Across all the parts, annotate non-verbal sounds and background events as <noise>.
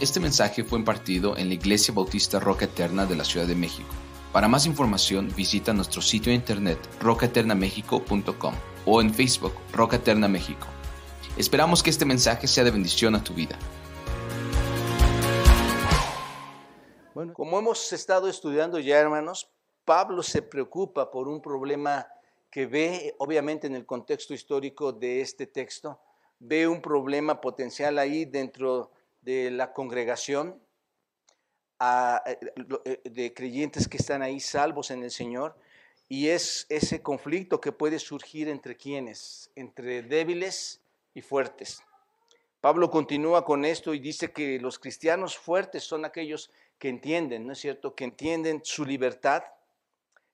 Este mensaje fue impartido en la Iglesia Bautista Roca Eterna de la Ciudad de México. Para más información visita nuestro sitio de internet rocaeternamexico.com o en Facebook Roca Eterna México. Esperamos que este mensaje sea de bendición a tu vida. Bueno, como hemos estado estudiando ya, hermanos, Pablo se preocupa por un problema que ve, obviamente, en el contexto histórico de este texto, ve un problema potencial ahí dentro de la congregación, eh, eh, de creyentes que están ahí salvos en el Señor, y es ese conflicto que puede surgir entre quienes, entre débiles y fuertes. Pablo continúa con esto y dice que los cristianos fuertes son aquellos que entienden, ¿no es cierto? Que entienden su libertad,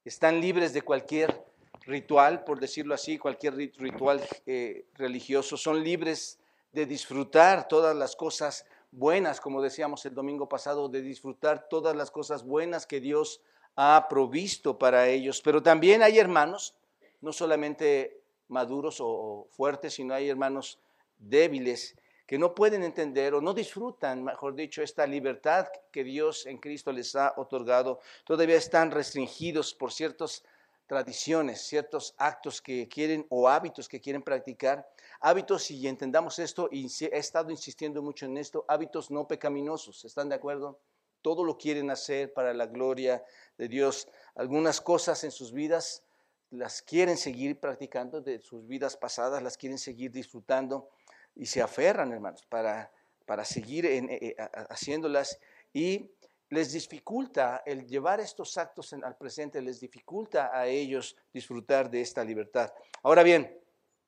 están libres de cualquier ritual, por decirlo así, cualquier ritual eh, religioso, son libres de disfrutar todas las cosas buenas, como decíamos el domingo pasado, de disfrutar todas las cosas buenas que Dios ha provisto para ellos. Pero también hay hermanos, no solamente maduros o fuertes, sino hay hermanos débiles que no pueden entender o no disfrutan, mejor dicho, esta libertad que Dios en Cristo les ha otorgado. Todavía están restringidos por ciertas tradiciones, ciertos actos que quieren o hábitos que quieren practicar Hábitos, y entendamos esto, y he estado insistiendo mucho en esto, hábitos no pecaminosos, ¿están de acuerdo? Todo lo quieren hacer para la gloria de Dios. Algunas cosas en sus vidas las quieren seguir practicando de sus vidas pasadas, las quieren seguir disfrutando y se aferran, hermanos, para, para seguir eh, eh, haciéndolas y les dificulta el llevar estos actos al presente, les dificulta a ellos disfrutar de esta libertad. Ahora bien,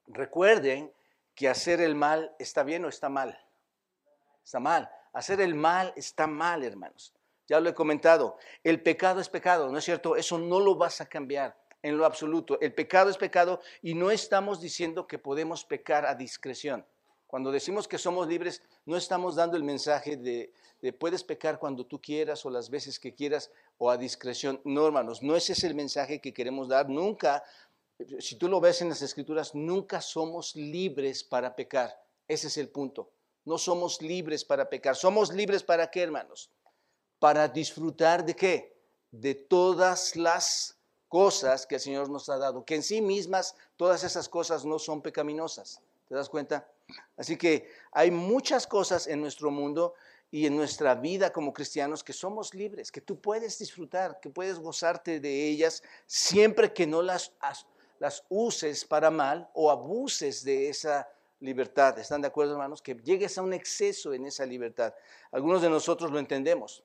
recuerden que hacer el mal está bien o está mal. Está mal. Hacer el mal está mal, hermanos. Ya lo he comentado. El pecado es pecado, ¿no es cierto? Eso no lo vas a cambiar en lo absoluto. El pecado es pecado y no estamos diciendo que podemos pecar a discreción. Cuando decimos que somos libres, no estamos dando el mensaje de, de, puedes pecar cuando tú quieras o las veces que quieras o a discreción. No, hermanos, no ese es el mensaje que queremos dar. Nunca si tú lo ves en las escrituras, nunca somos libres para pecar. Ese es el punto. No somos libres para pecar. ¿Somos libres para qué, hermanos? Para disfrutar de qué? De todas las cosas que el Señor nos ha dado, que en sí mismas todas esas cosas no son pecaminosas. ¿Te das cuenta? Así que hay muchas cosas en nuestro mundo y en nuestra vida como cristianos que somos libres, que tú puedes disfrutar, que puedes gozarte de ellas siempre que no las las uses para mal o abuses de esa libertad. ¿Están de acuerdo, hermanos? Que llegues a un exceso en esa libertad. Algunos de nosotros lo entendemos.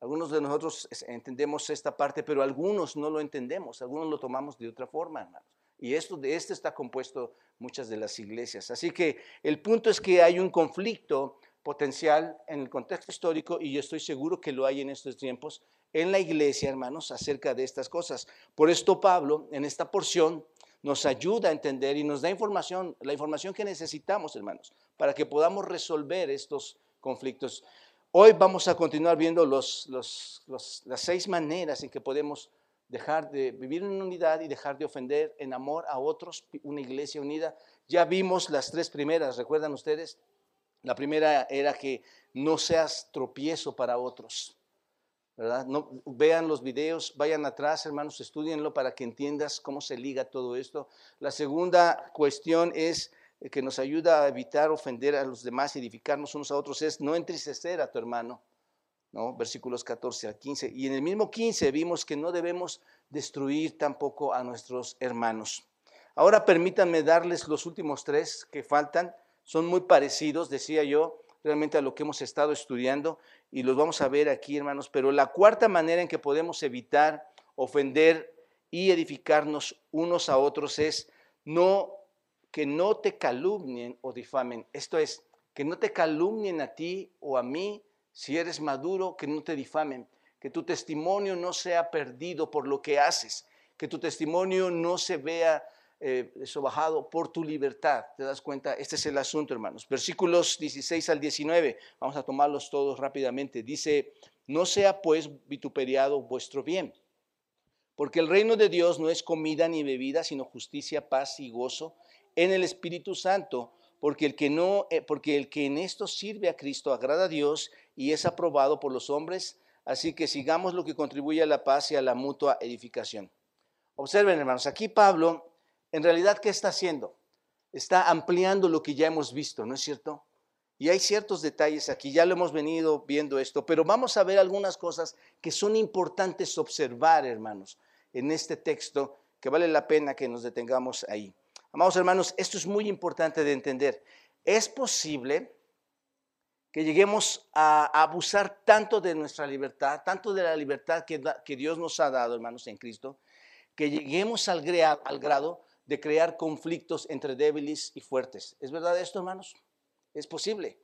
Algunos de nosotros entendemos esta parte, pero algunos no lo entendemos. Algunos lo tomamos de otra forma, hermanos. Y esto, de este está compuesto muchas de las iglesias. Así que el punto es que hay un conflicto potencial en el contexto histórico y yo estoy seguro que lo hay en estos tiempos en la iglesia, hermanos, acerca de estas cosas. Por esto Pablo, en esta porción, nos ayuda a entender y nos da información, la información que necesitamos, hermanos, para que podamos resolver estos conflictos. Hoy vamos a continuar viendo los, las seis maneras en que podemos dejar de vivir en unidad y dejar de ofender en amor a otros, una iglesia unida. Ya vimos las tres primeras, ¿recuerdan ustedes? La primera era que no seas tropiezo para otros. No, vean los videos, vayan atrás, hermanos, estudienlo para que entiendas cómo se liga todo esto. La segunda cuestión es que nos ayuda a evitar ofender a los demás y edificarnos unos a otros, es no entristecer a tu hermano. ¿No? Versículos 14 al 15. Y en el mismo 15 vimos que no debemos destruir tampoco a nuestros hermanos. Ahora permítanme darles los últimos tres que faltan. Son muy parecidos, decía yo, realmente a lo que hemos estado estudiando y los vamos a ver aquí, hermanos. Pero la cuarta manera en que podemos evitar ofender y edificarnos unos a otros es no que no te calumnien o difamen. Esto es, que no te calumnien a ti o a mí si eres maduro, que no te difamen, que tu testimonio no sea perdido por lo que haces, que tu testimonio no se vea eh, eso bajado por tu libertad. ¿Te das cuenta? Este es el asunto, hermanos. Versículos 16 al 19, vamos a tomarlos todos rápidamente. Dice, no sea pues vituperiado vuestro bien, porque el reino de Dios no es comida ni bebida, sino justicia, paz y gozo en el Espíritu Santo, porque el que no, eh, porque el que en esto sirve a Cristo agrada a Dios y es aprobado por los hombres, así que sigamos lo que contribuye a la paz y a la mutua edificación. Observen, hermanos, aquí Pablo, en realidad, ¿qué está haciendo? Está ampliando lo que ya hemos visto, ¿no es cierto? Y hay ciertos detalles aquí, ya lo hemos venido viendo esto, pero vamos a ver algunas cosas que son importantes observar, hermanos, en este texto, que vale la pena que nos detengamos ahí. Amados hermanos, esto es muy importante de entender. Es posible que lleguemos a abusar tanto de nuestra libertad, tanto de la libertad que, Dios nos ha dado, hermanos, en Cristo, que lleguemos al, al grado de crear conflictos entre débiles y fuertes. ¿Es verdad esto, hermanos? Es posible.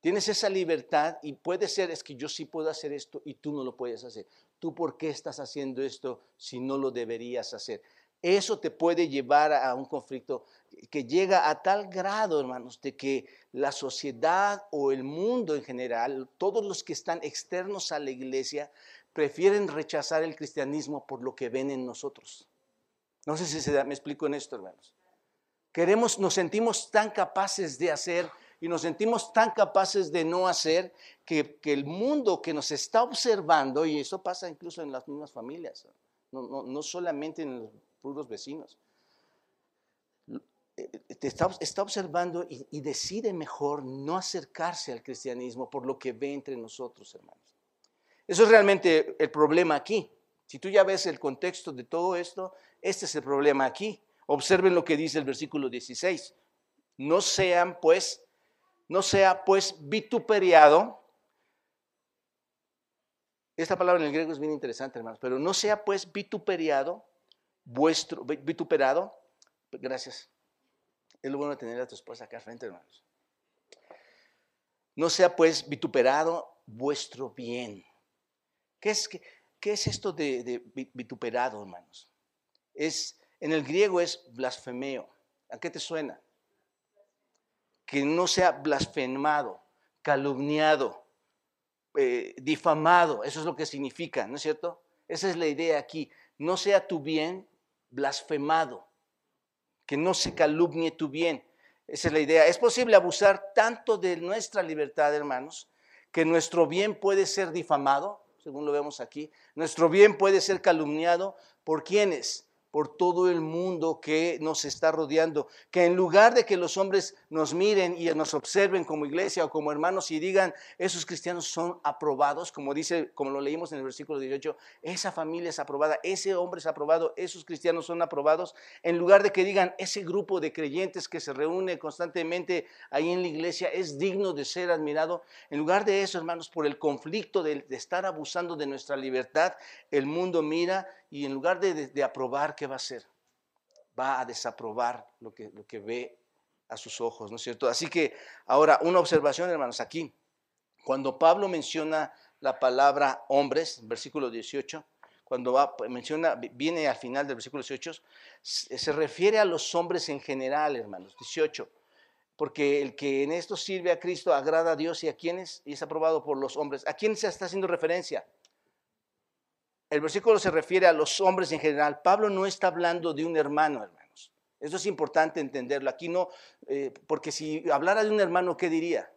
Tienes esa libertad y puede ser, es que yo sí puedo hacer esto y tú no lo puedes hacer. ¿Tú por qué estás haciendo esto si no lo deberías hacer? Eso te puede llevar a un conflicto que llega a tal grado, hermanos, de que la sociedad o el mundo en general, todos los que están externos a la iglesia, prefieren rechazar el cristianismo por lo que ven en nosotros. No sé si se me explico en esto, hermanos. Queremos, nos sentimos tan capaces de hacer y nos sentimos tan capaces de no hacer que, el mundo que nos está observando, y eso pasa incluso en las mismas familias, no, no, no solamente en los puros vecinos. Eh, está, está observando y, y, decide mejor no acercarse al cristianismo por lo que ve entre nosotros, hermanos. Eso es realmente el problema aquí. Si tú ya ves el contexto de todo esto, este es el problema aquí. Observen lo que dice el versículo 16. No sean pues, no sea pues vituperiado. Esta palabra en el griego es bien interesante, hermanos, pero no sea pues vituperiado vuestro, vituperado, gracias. Es lo bueno tener a tu esposa acá frente, hermanos. No sea pues vituperado vuestro bien. ¿Qué es, qué, qué es esto de, de, vituperado, hermanos? Es, en el griego es blasfemeo. ¿A qué te suena? Que no sea blasfemado, calumniado, eh, difamado. Eso es lo que significa, ¿no es cierto? Esa es la idea aquí. No sea tu bien blasfemado, que no se calumnie tu bien. Esa es la idea. Es posible abusar tanto de nuestra libertad, hermanos, que nuestro bien puede ser difamado, según lo vemos aquí. Nuestro bien puede ser calumniado por quienes? Por todo el mundo que nos está rodeando, que en lugar de que los hombres nos miren y nos observen como iglesia o como hermanos y digan, esos cristianos son aprobados, como dice, como lo leímos en el versículo 18, esa familia es aprobada, ese hombre es aprobado, esos cristianos son aprobados, en lugar de que digan, ese grupo de creyentes que se reúne constantemente ahí en la iglesia es digno de ser admirado, en lugar de eso, hermanos, por el conflicto de, de estar abusando de nuestra libertad, el mundo mira y en lugar de, aprobar, ¿qué va a hacer? Va a desaprobar lo que, ve a sus ojos, ¿no es cierto? Así que ahora, una observación, hermanos, aquí, cuando Pablo menciona la palabra hombres, versículo 18, cuando va, menciona, viene al final del versículo 18, se refiere a los hombres en general, hermanos, 18, porque el que en esto sirve a Cristo agrada a Dios y a quienes, y es aprobado por los hombres. ¿A quién se está haciendo referencia? El versículo se refiere a los hombres en general. Pablo no está hablando de un hermano, hermanos. Eso es importante entenderlo. Aquí no, eh, porque si hablara de un hermano, ¿qué diría?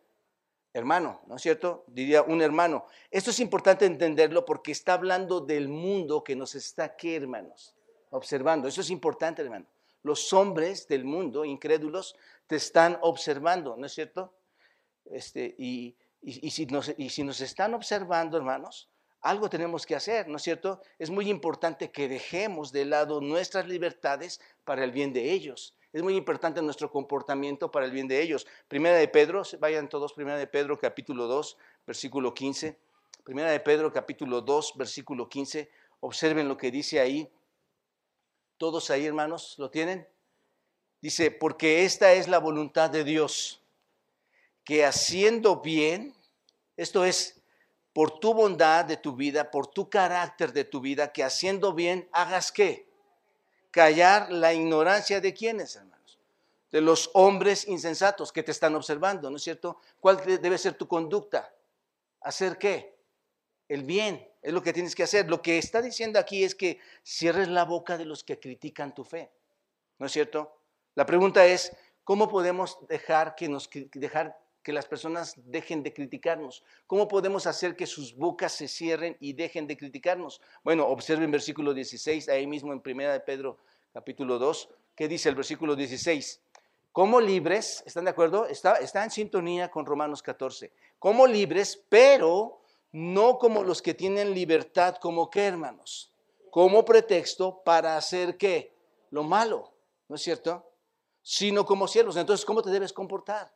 Hermano, ¿no es cierto? Diría un hermano. Esto es importante entenderlo porque está hablando del mundo que nos está aquí, hermanos, observando. Eso es importante, hermano. Los hombres del mundo, incrédulos, te están observando, ¿no es cierto? Este, y, y, si nos, y si nos están observando, hermanos, algo tenemos que hacer, ¿no es cierto? Es muy importante que dejemos de lado nuestras libertades para el bien de ellos. Es muy importante nuestro comportamiento para el bien de ellos. Primera de Pedro, vayan todos, Primera de Pedro capítulo 2, versículo 15. Primera de Pedro capítulo 2, versículo 15. Observen lo que dice ahí. Todos ahí, hermanos, ¿lo tienen? Dice, porque esta es la voluntad de Dios, que haciendo bien, esto es, por tu bondad de tu vida, por tu carácter de tu vida, que haciendo bien hagas qué? Callar la ignorancia de quienes, hermanos. De los hombres insensatos que te están observando, ¿no es cierto? ¿Cuál debe ser tu conducta? ¿Hacer qué? El bien, es lo que tienes que hacer. Lo que está diciendo aquí es que cierres la boca de los que critican tu fe, ¿no es cierto? La pregunta es, ¿Cómo podemos dejar que, nos, dejar que las personas dejen de criticarnos? ¿Cómo podemos hacer que sus bocas se cierren y dejen de criticarnos? Bueno, observen versículo 16, ahí mismo en Primera de Pedro capítulo 2, ¿qué dice el versículo 16? Como libres, ¿están de acuerdo? Está, está en sintonía con Romanos 14. Como libres, pero no como los que tienen libertad, como que hermanos, como pretexto para hacer qué? Lo malo, ¿no es cierto? Sino como siervos. Entonces, ¿cómo te debes comportar?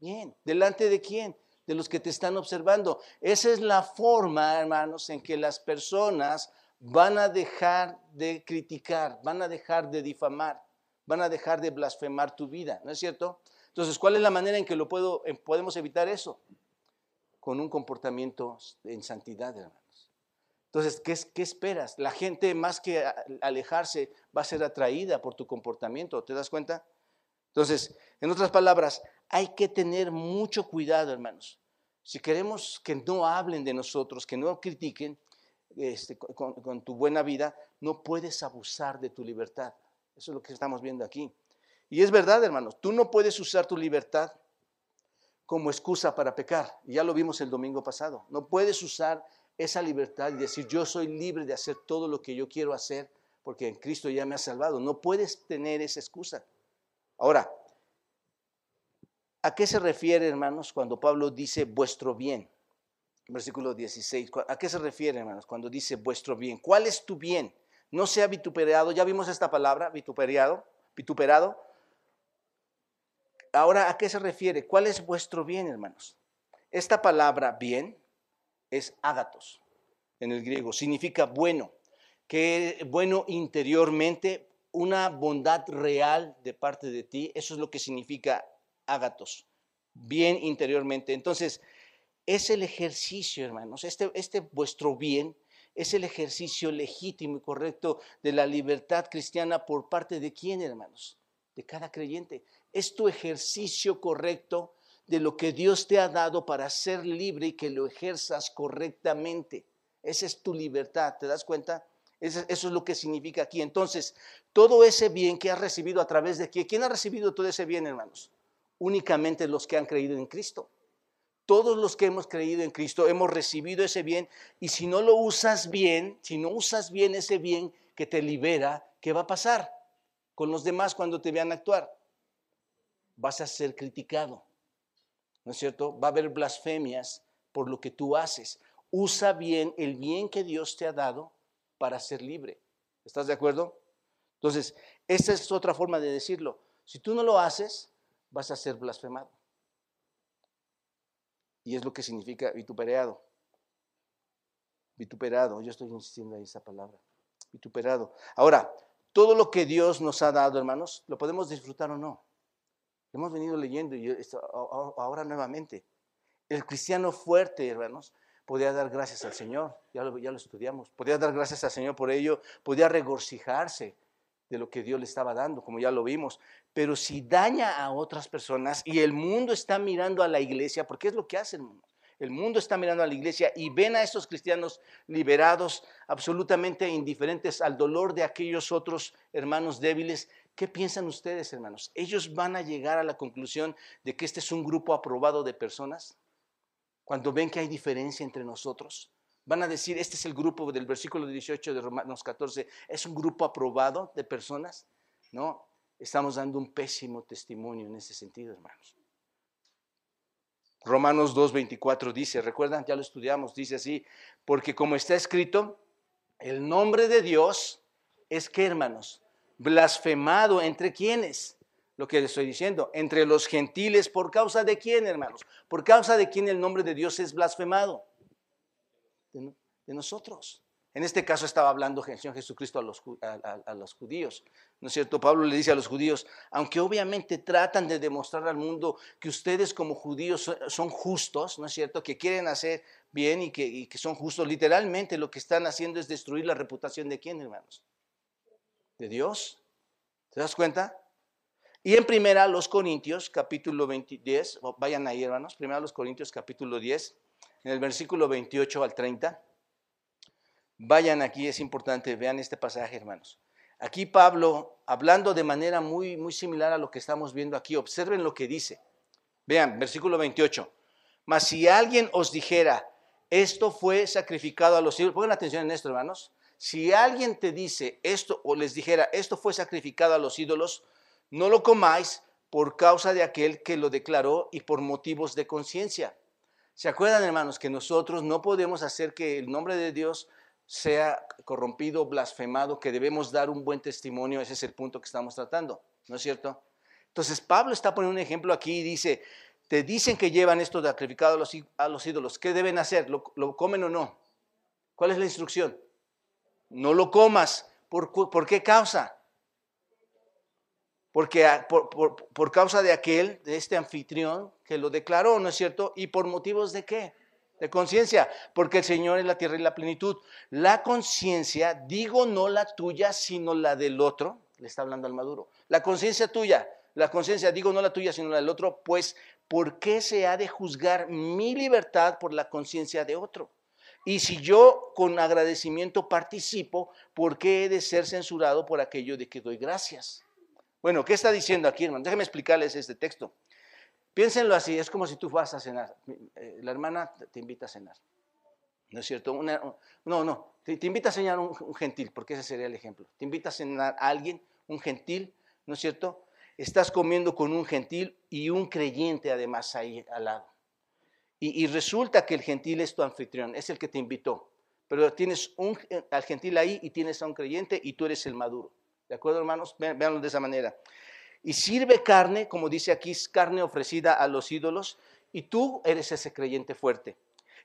Bien, ¿delante de quién? De los que te están observando. Esa es la forma, hermanos, en que las personas van a dejar de criticar, van a dejar de difamar, van a dejar de blasfemar tu vida, ¿no es cierto? Entonces, ¿cuál es la manera en que lo puedo, podemos evitar eso? Con un comportamiento en santidad, hermanos. Entonces, ¿qué, ¿qué, esperas? La gente, más que alejarse, va a ser atraída por tu comportamiento, ¿te das cuenta? Entonces, en otras palabras, hay que tener mucho cuidado, hermanos. Si queremos que no hablen de nosotros, que no critiquen, este, con, tu buena vida, no puedes abusar de tu libertad. Eso es lo que estamos viendo aquí. Y es verdad, hermanos, tú no puedes usar tu libertad como excusa para pecar. Ya lo vimos el domingo pasado. No puedes usar esa libertad y decir, yo soy libre de hacer todo lo que yo quiero hacer porque en Cristo ya me ha salvado. No puedes tener esa excusa. Ahora, ¿a qué se refiere, hermanos, cuando Pablo dice vuestro bien? versículo 16. ¿A qué se refiere, hermanos, cuando dice vuestro bien? ¿Cuál es tu bien? No sea vituperado. Ya vimos esta palabra, vituperado, vituperado. Ahora, ¿a qué se refiere? ¿Cuál es vuestro bien, hermanos? Esta palabra bien es ágatos en el griego. Significa bueno, que bueno interiormente, una bondad real de parte de ti. Eso es lo que significa ágatos, bien interiormente. Entonces, es el ejercicio, hermanos, este, este vuestro bien es el ejercicio legítimo y correcto de la libertad cristiana por parte de quién, hermanos? De cada creyente. Es tu ejercicio correcto de lo que Dios te ha dado para ser libre y que lo ejerzas correctamente. Esa es tu libertad, ¿te das cuenta? Eso, es lo que significa aquí. Entonces, todo ese bien que has recibido a través de quién, ¿quién ha recibido todo ese bien, hermanos? Únicamente los que han creído en Cristo. Todos los que hemos creído en Cristo hemos recibido ese bien y si no lo usas bien, si no usas bien ese bien que te libera, ¿qué va a pasar con los demás cuando te vean actuar? Vas a ser criticado, ¿no es cierto? Va a haber blasfemias por lo que tú haces. Usa bien el bien que Dios te ha dado para ser libre. ¿Estás de acuerdo? Entonces, esa es otra forma de decirlo. Si tú no lo haces, vas a ser blasfemado y es lo que significa vituperado. Vituperado, yo estoy insistiendo en esa palabra. Vituperado. Ahora, todo lo que Dios nos ha dado, hermanos, lo podemos disfrutar o no. Hemos venido leyendo y ahora nuevamente. El cristiano fuerte, hermanos, podía dar gracias al Señor, ya lo, ya lo estudiamos, podía dar gracias al Señor por ello, podía regocijarse de lo que Dios le estaba dando, como ya lo vimos. Pero si daña a otras personas y el mundo está mirando a la iglesia, porque es lo que hace el mundo. El mundo está mirando a la iglesia y ven a estos cristianos liberados, absolutamente indiferentes al dolor de aquellos otros hermanos débiles. ¿Qué piensan ustedes, hermanos? ¿Ellos van a llegar a la conclusión de que este es un grupo aprobado de personas? Cuando ven que hay diferencia entre nosotros. Van a decir, este es el grupo del versículo 18 de Romanos 14, es un grupo aprobado de personas. No, estamos dando un pésimo testimonio en ese sentido, hermanos. Romanos 2.24 dice, recuerdan, ya lo estudiamos, dice así, porque como está escrito, el nombre de Dios es que, hermanos, blasfemado entre quienes, lo que les estoy diciendo, entre los gentiles, por causa de quién, hermanos, por causa de quién el nombre de Dios es blasfemado, de, de nosotros. En este caso estaba hablando el Jesucristo a los, a, los, judíos. ¿No es cierto? Pablo le dice a los judíos, aunque obviamente tratan de demostrar al mundo que ustedes como judíos son justos, ¿no es cierto? Que quieren hacer bien y que, que son justos, literalmente lo que están haciendo es destruir la reputación de quién, hermanos? De Dios. ¿Te das cuenta? Y en primera los Corintios, capítulo 20, 10, vayan ahí hermanos, primera los Corintios, capítulo 10, en el versículo 28 al 30. Vayan aquí, es importante, vean este pasaje, hermanos. Aquí Pablo, hablando de manera muy, muy similar a lo que estamos viendo aquí, observen lo que dice. Vean, versículo 28. Mas si alguien os dijera, esto fue sacrificado a los ídolos, pongan atención en esto, hermanos. Si alguien te dice esto o les dijera, esto fue sacrificado a los ídolos, no lo comáis por causa de aquel que lo declaró y por motivos de conciencia. ¿Se acuerdan, hermanos, que nosotros no podemos hacer que el nombre de Dios sea corrompido, blasfemado, que debemos dar un buen testimonio? Ese es el punto que estamos tratando, ¿no es cierto? Entonces, Pablo está poniendo un ejemplo aquí y dice, te dicen que llevan esto sacrificado a los, ídolos, ¿qué deben hacer? ¿Lo, ¿Lo, comen o no? ¿Cuál es la instrucción? No lo comas. ¿Por, por qué causa? porque por, causa de aquel, de este anfitrión que lo declaró, ¿no es cierto? ¿Y por motivos de qué? De conciencia, porque el Señor es la tierra y la plenitud. La conciencia, digo no la tuya, sino la del otro, le está hablando al maduro. La conciencia tuya, la conciencia, digo no la tuya, sino la del otro, pues ¿por qué se ha de juzgar mi libertad por la conciencia de otro? Y si yo con agradecimiento participo, ¿por qué he de ser censurado por aquello de que doy gracias? Bueno, ¿qué está diciendo aquí, hermano? Déjenme explicarles este texto. Piénsenlo así, es como si tú vas a cenar. Eh, la hermana te invita a cenar. ¿No es cierto? no, no, te, invita a cenar un, gentil, porque ese sería el ejemplo. Te invita a cenar a alguien, un gentil, ¿no es cierto? Estás comiendo con un gentil y un creyente además ahí al lado. Y, resulta que el gentil es tu anfitrión, es el que te invitó. Pero tienes un, al gentil ahí y tienes a un creyente y tú eres el maduro. ¿De acuerdo, hermanos? Veanlo de esa manera. Y sirve carne, como dice aquí, carne ofrecida a los ídolos, y tú eres ese creyente fuerte.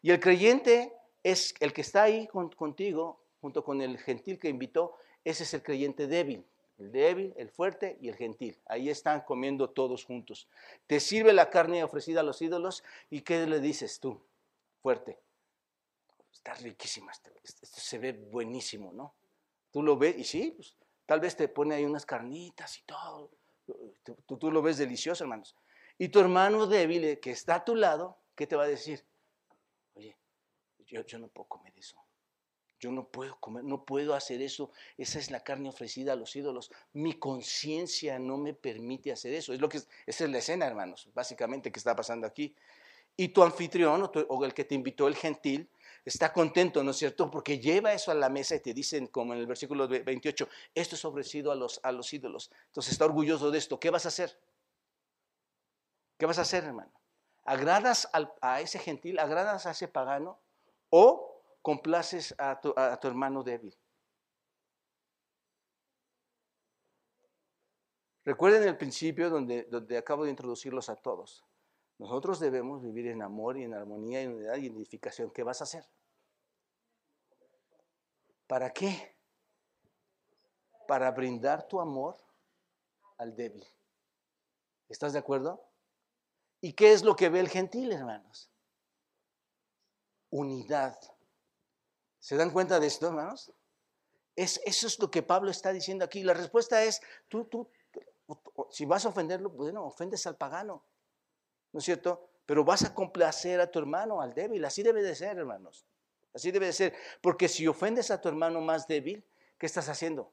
Y el creyente es el que está ahí contigo, junto con el gentil que invitó, ese es el creyente débil. El débil, el fuerte y el gentil. Ahí están comiendo todos juntos. Te sirve la carne ofrecida a los ídolos y ¿qué le dices tú? Fuerte. Está riquísima, esto, esto se ve buenísimo, ¿no? Tú lo ves y sí, pues Tal vez te pone ahí unas carnitas y todo. Tú, tú, lo ves delicioso, hermanos. Y tu hermano débil eh, que está a tu lado, ¿qué te va a decir? Oye, yo, yo no puedo comer eso. Yo no puedo comer, no puedo hacer eso. Esa es la carne ofrecida a los ídolos. Mi conciencia no me permite hacer eso. Es lo que esa es la escena, hermanos, básicamente que está pasando aquí. Y tu anfitrión o el que te invitó, el gentil, está contento, ¿no es cierto? Porque lleva eso a la mesa y te dicen, como en el versículo 28, esto es ofrecido a los, a los ídolos. Entonces está orgulloso de esto. ¿Qué vas a hacer? ¿Qué vas a hacer, hermano? ¿Agradas a ese gentil? ¿Agradas a ese pagano? ¿O complaces a tu, hermano débil? Recuerden el principio donde, donde acabo de introducirlos a todos. Nosotros debemos vivir en amor y en armonía y en unidad y en edificación. ¿Qué vas a hacer? ¿Para qué? Para brindar tu amor al débil. ¿Estás de acuerdo? ¿Y qué es lo que ve el gentil, hermanos? Unidad. ¿Se dan cuenta de esto, hermanos? Es, eso es lo que Pablo está diciendo aquí. La respuesta es, tú, tú, si vas a ofenderlo, bueno, ofendes al pagano. ¿No es cierto? Pero vas a complacer a tu hermano, al débil. Así debe de ser, hermanos. Así debe de ser. Porque si ofendes a tu hermano más débil, ¿qué estás haciendo?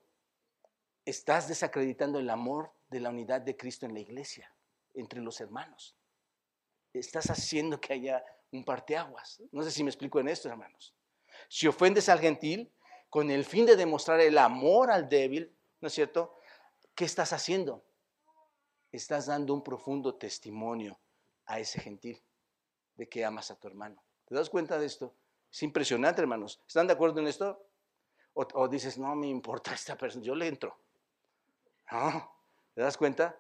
Estás desacreditando el amor de la unidad de Cristo en la iglesia, entre los hermanos. Estás haciendo que haya un parteaguas. No sé si me explico en esto, hermanos. Si ofendes al gentil con el fin de demostrar el amor al débil, ¿no es cierto? ¿Qué estás haciendo? Estás dando un profundo testimonio a ese gentil de que amas a tu hermano. ¿Te das cuenta de esto? Es impresionante, hermanos. ¿Están de acuerdo en esto? O, dices, no me importa esta persona, yo le entro. No, ¿te das cuenta?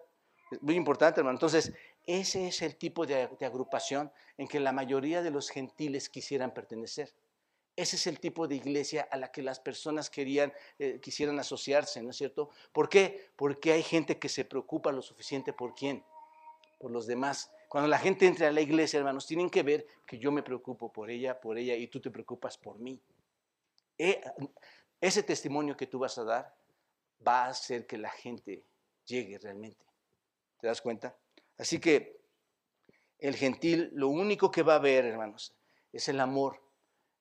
Es muy importante, hermano. Entonces, ese es el tipo de, agrupación en que la mayoría de los gentiles quisieran pertenecer. Ese es el tipo de iglesia a la que las personas querían, eh, quisieran asociarse, ¿no es cierto? ¿Por qué? Porque hay gente que se preocupa lo suficiente por quién, por los demás, cuando la gente entre a la iglesia, hermanos, tienen que ver que yo me preocupo por ella, por ella, y tú te preocupas por mí. E, ese testimonio que tú vas a dar va a hacer que la gente llegue realmente. ¿Te das cuenta? Así que el gentil lo único que va a ver, hermanos, es el amor,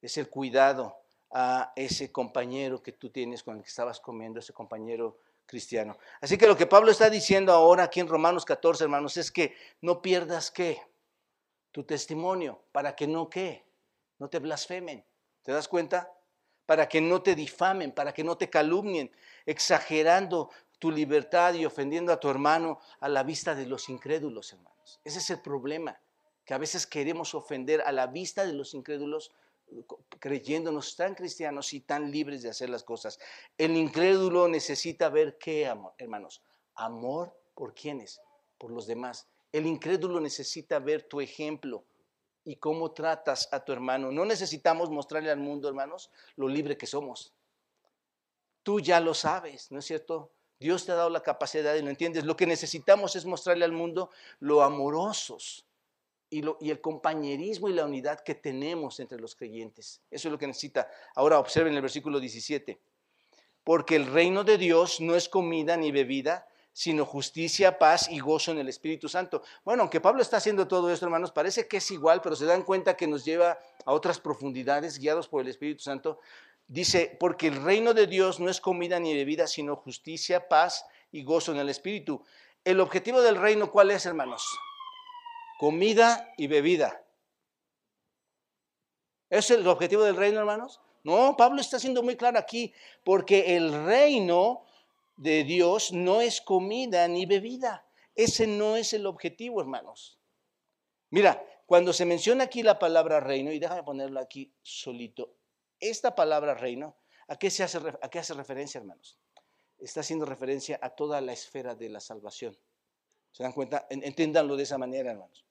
es el cuidado a ese compañero que tú tienes con el que estabas comiendo, ese compañero cristiano. Así que lo que Pablo está diciendo ahora aquí en Romanos 14, hermanos, es que no pierdas qué? Tu testimonio, para que no qué? No te blasfemen. ¿Te das cuenta? Para que no te difamen, para que no te calumnien, exagerando tu libertad y ofendiendo a tu hermano a la vista de los incrédulos, hermanos. Ese es el problema, que a veces queremos ofender a la vista de los incrédulos creyéndonos tan cristianos y tan libres de hacer las cosas. El incrédulo necesita ver qué, hermanos, amor por quienes, por los demás. El incrédulo necesita ver tu ejemplo y cómo tratas a tu hermano. No necesitamos mostrarle al mundo, hermanos, lo libre que somos. Tú ya lo sabes, ¿no es cierto? Dios te ha dado la capacidad y lo entiendes. Lo que necesitamos es mostrarle al mundo lo amorosos y, el compañerismo y la unidad que tenemos entre los creyentes. Eso es lo que necesita. Ahora observen el versículo 17. Porque el reino de Dios no es comida ni bebida, sino justicia, paz y gozo en el Espíritu Santo. Bueno, aunque Pablo está haciendo todo esto, hermanos, parece que es igual, pero se dan cuenta que nos lleva a otras profundidades guiados por el Espíritu Santo. Dice, porque el reino de Dios no es comida ni bebida, sino justicia, paz y gozo en el Espíritu. El objetivo del reino, ¿cuál es, hermanos? Comida y bebida. ¿Es el objetivo del reino, hermanos? No, Pablo está siendo muy claro aquí, porque el reino de Dios no es comida ni bebida. Ese no es el objetivo, hermanos. Mira, cuando se menciona aquí la palabra reino, y déjame ponerlo aquí solito, esta palabra reino, ¿a qué, se hace, ¿a qué hace referencia, hermanos? Está haciendo referencia a toda la esfera de la salvación. ¿Se dan cuenta? Entiéndanlo de esa manera, hermanos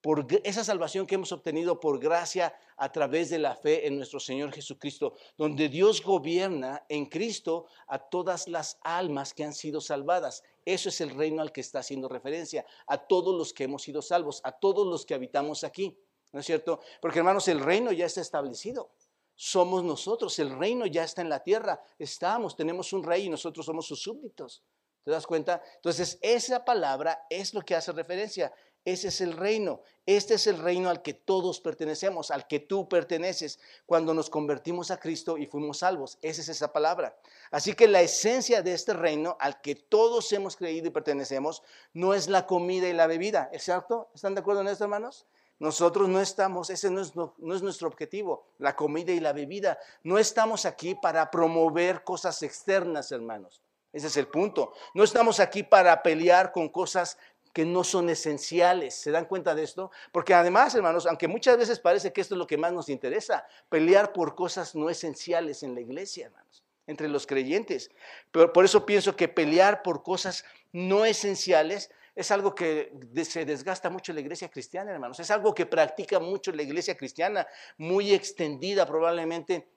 por esa salvación que hemos obtenido por gracia a través de la fe en nuestro Señor Jesucristo, donde Dios gobierna en Cristo a todas las almas que han sido salvadas. Eso es el reino al que está haciendo referencia, a todos los que hemos sido salvos, a todos los que habitamos aquí. ¿No es cierto? Porque hermanos, el reino ya está establecido. Somos nosotros, el reino ya está en la tierra. Estamos, tenemos un rey y nosotros somos sus súbditos. ¿Te das cuenta? Entonces, esa palabra es lo que hace referencia. Ese es el reino. Este es el reino al que todos pertenecemos, al que tú perteneces cuando nos convertimos a Cristo y fuimos salvos. Esa es esa palabra. Así que la esencia de este reino al que todos hemos creído y pertenecemos no es la comida y la bebida. ¿Es cierto? ¿Están de acuerdo en esto, hermanos? Nosotros no estamos, ese no es, no es, nuestro objetivo, la comida y la bebida. No estamos aquí para promover cosas externas, hermanos. Ese es el punto. No estamos aquí para pelear con cosas que no son esenciales. ¿Se dan cuenta de esto? Porque además, hermanos, aunque muchas veces parece que esto es lo que más nos interesa, pelear por cosas no esenciales en la iglesia, hermanos, entre los creyentes. Pero por eso pienso que pelear por cosas no esenciales es algo que se desgasta mucho la iglesia cristiana, hermanos. Es algo que practica mucho la iglesia cristiana, muy extendida probablemente.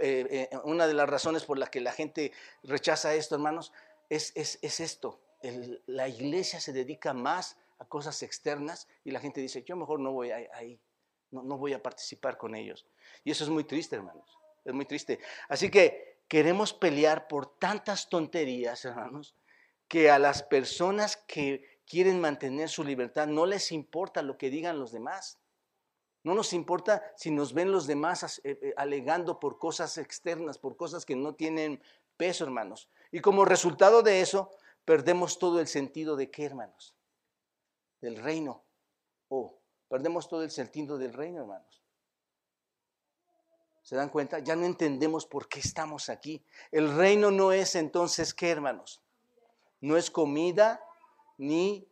Eh, eh, una de las razones por las que la gente rechaza esto, hermanos, es, es, es esto la iglesia se dedica más a cosas externas y la gente dice, yo mejor no voy ahí, no, no voy a participar con ellos. Y eso es muy triste, hermanos, es muy triste. Así que queremos pelear por tantas tonterías, hermanos, que a las personas que quieren mantener su libertad no les importa lo que digan los demás. No nos importa si nos ven los demás eh, eh, alegando por cosas externas, por cosas que no tienen peso, hermanos. Y como resultado de eso, perdemos todo el sentido de qué, hermanos? Del reino. Oh, perdemos todo el sentido del reino, hermanos. ¿Se dan cuenta? Ya no entendemos por qué estamos aquí. El reino no es entonces qué, hermanos? No es comida ni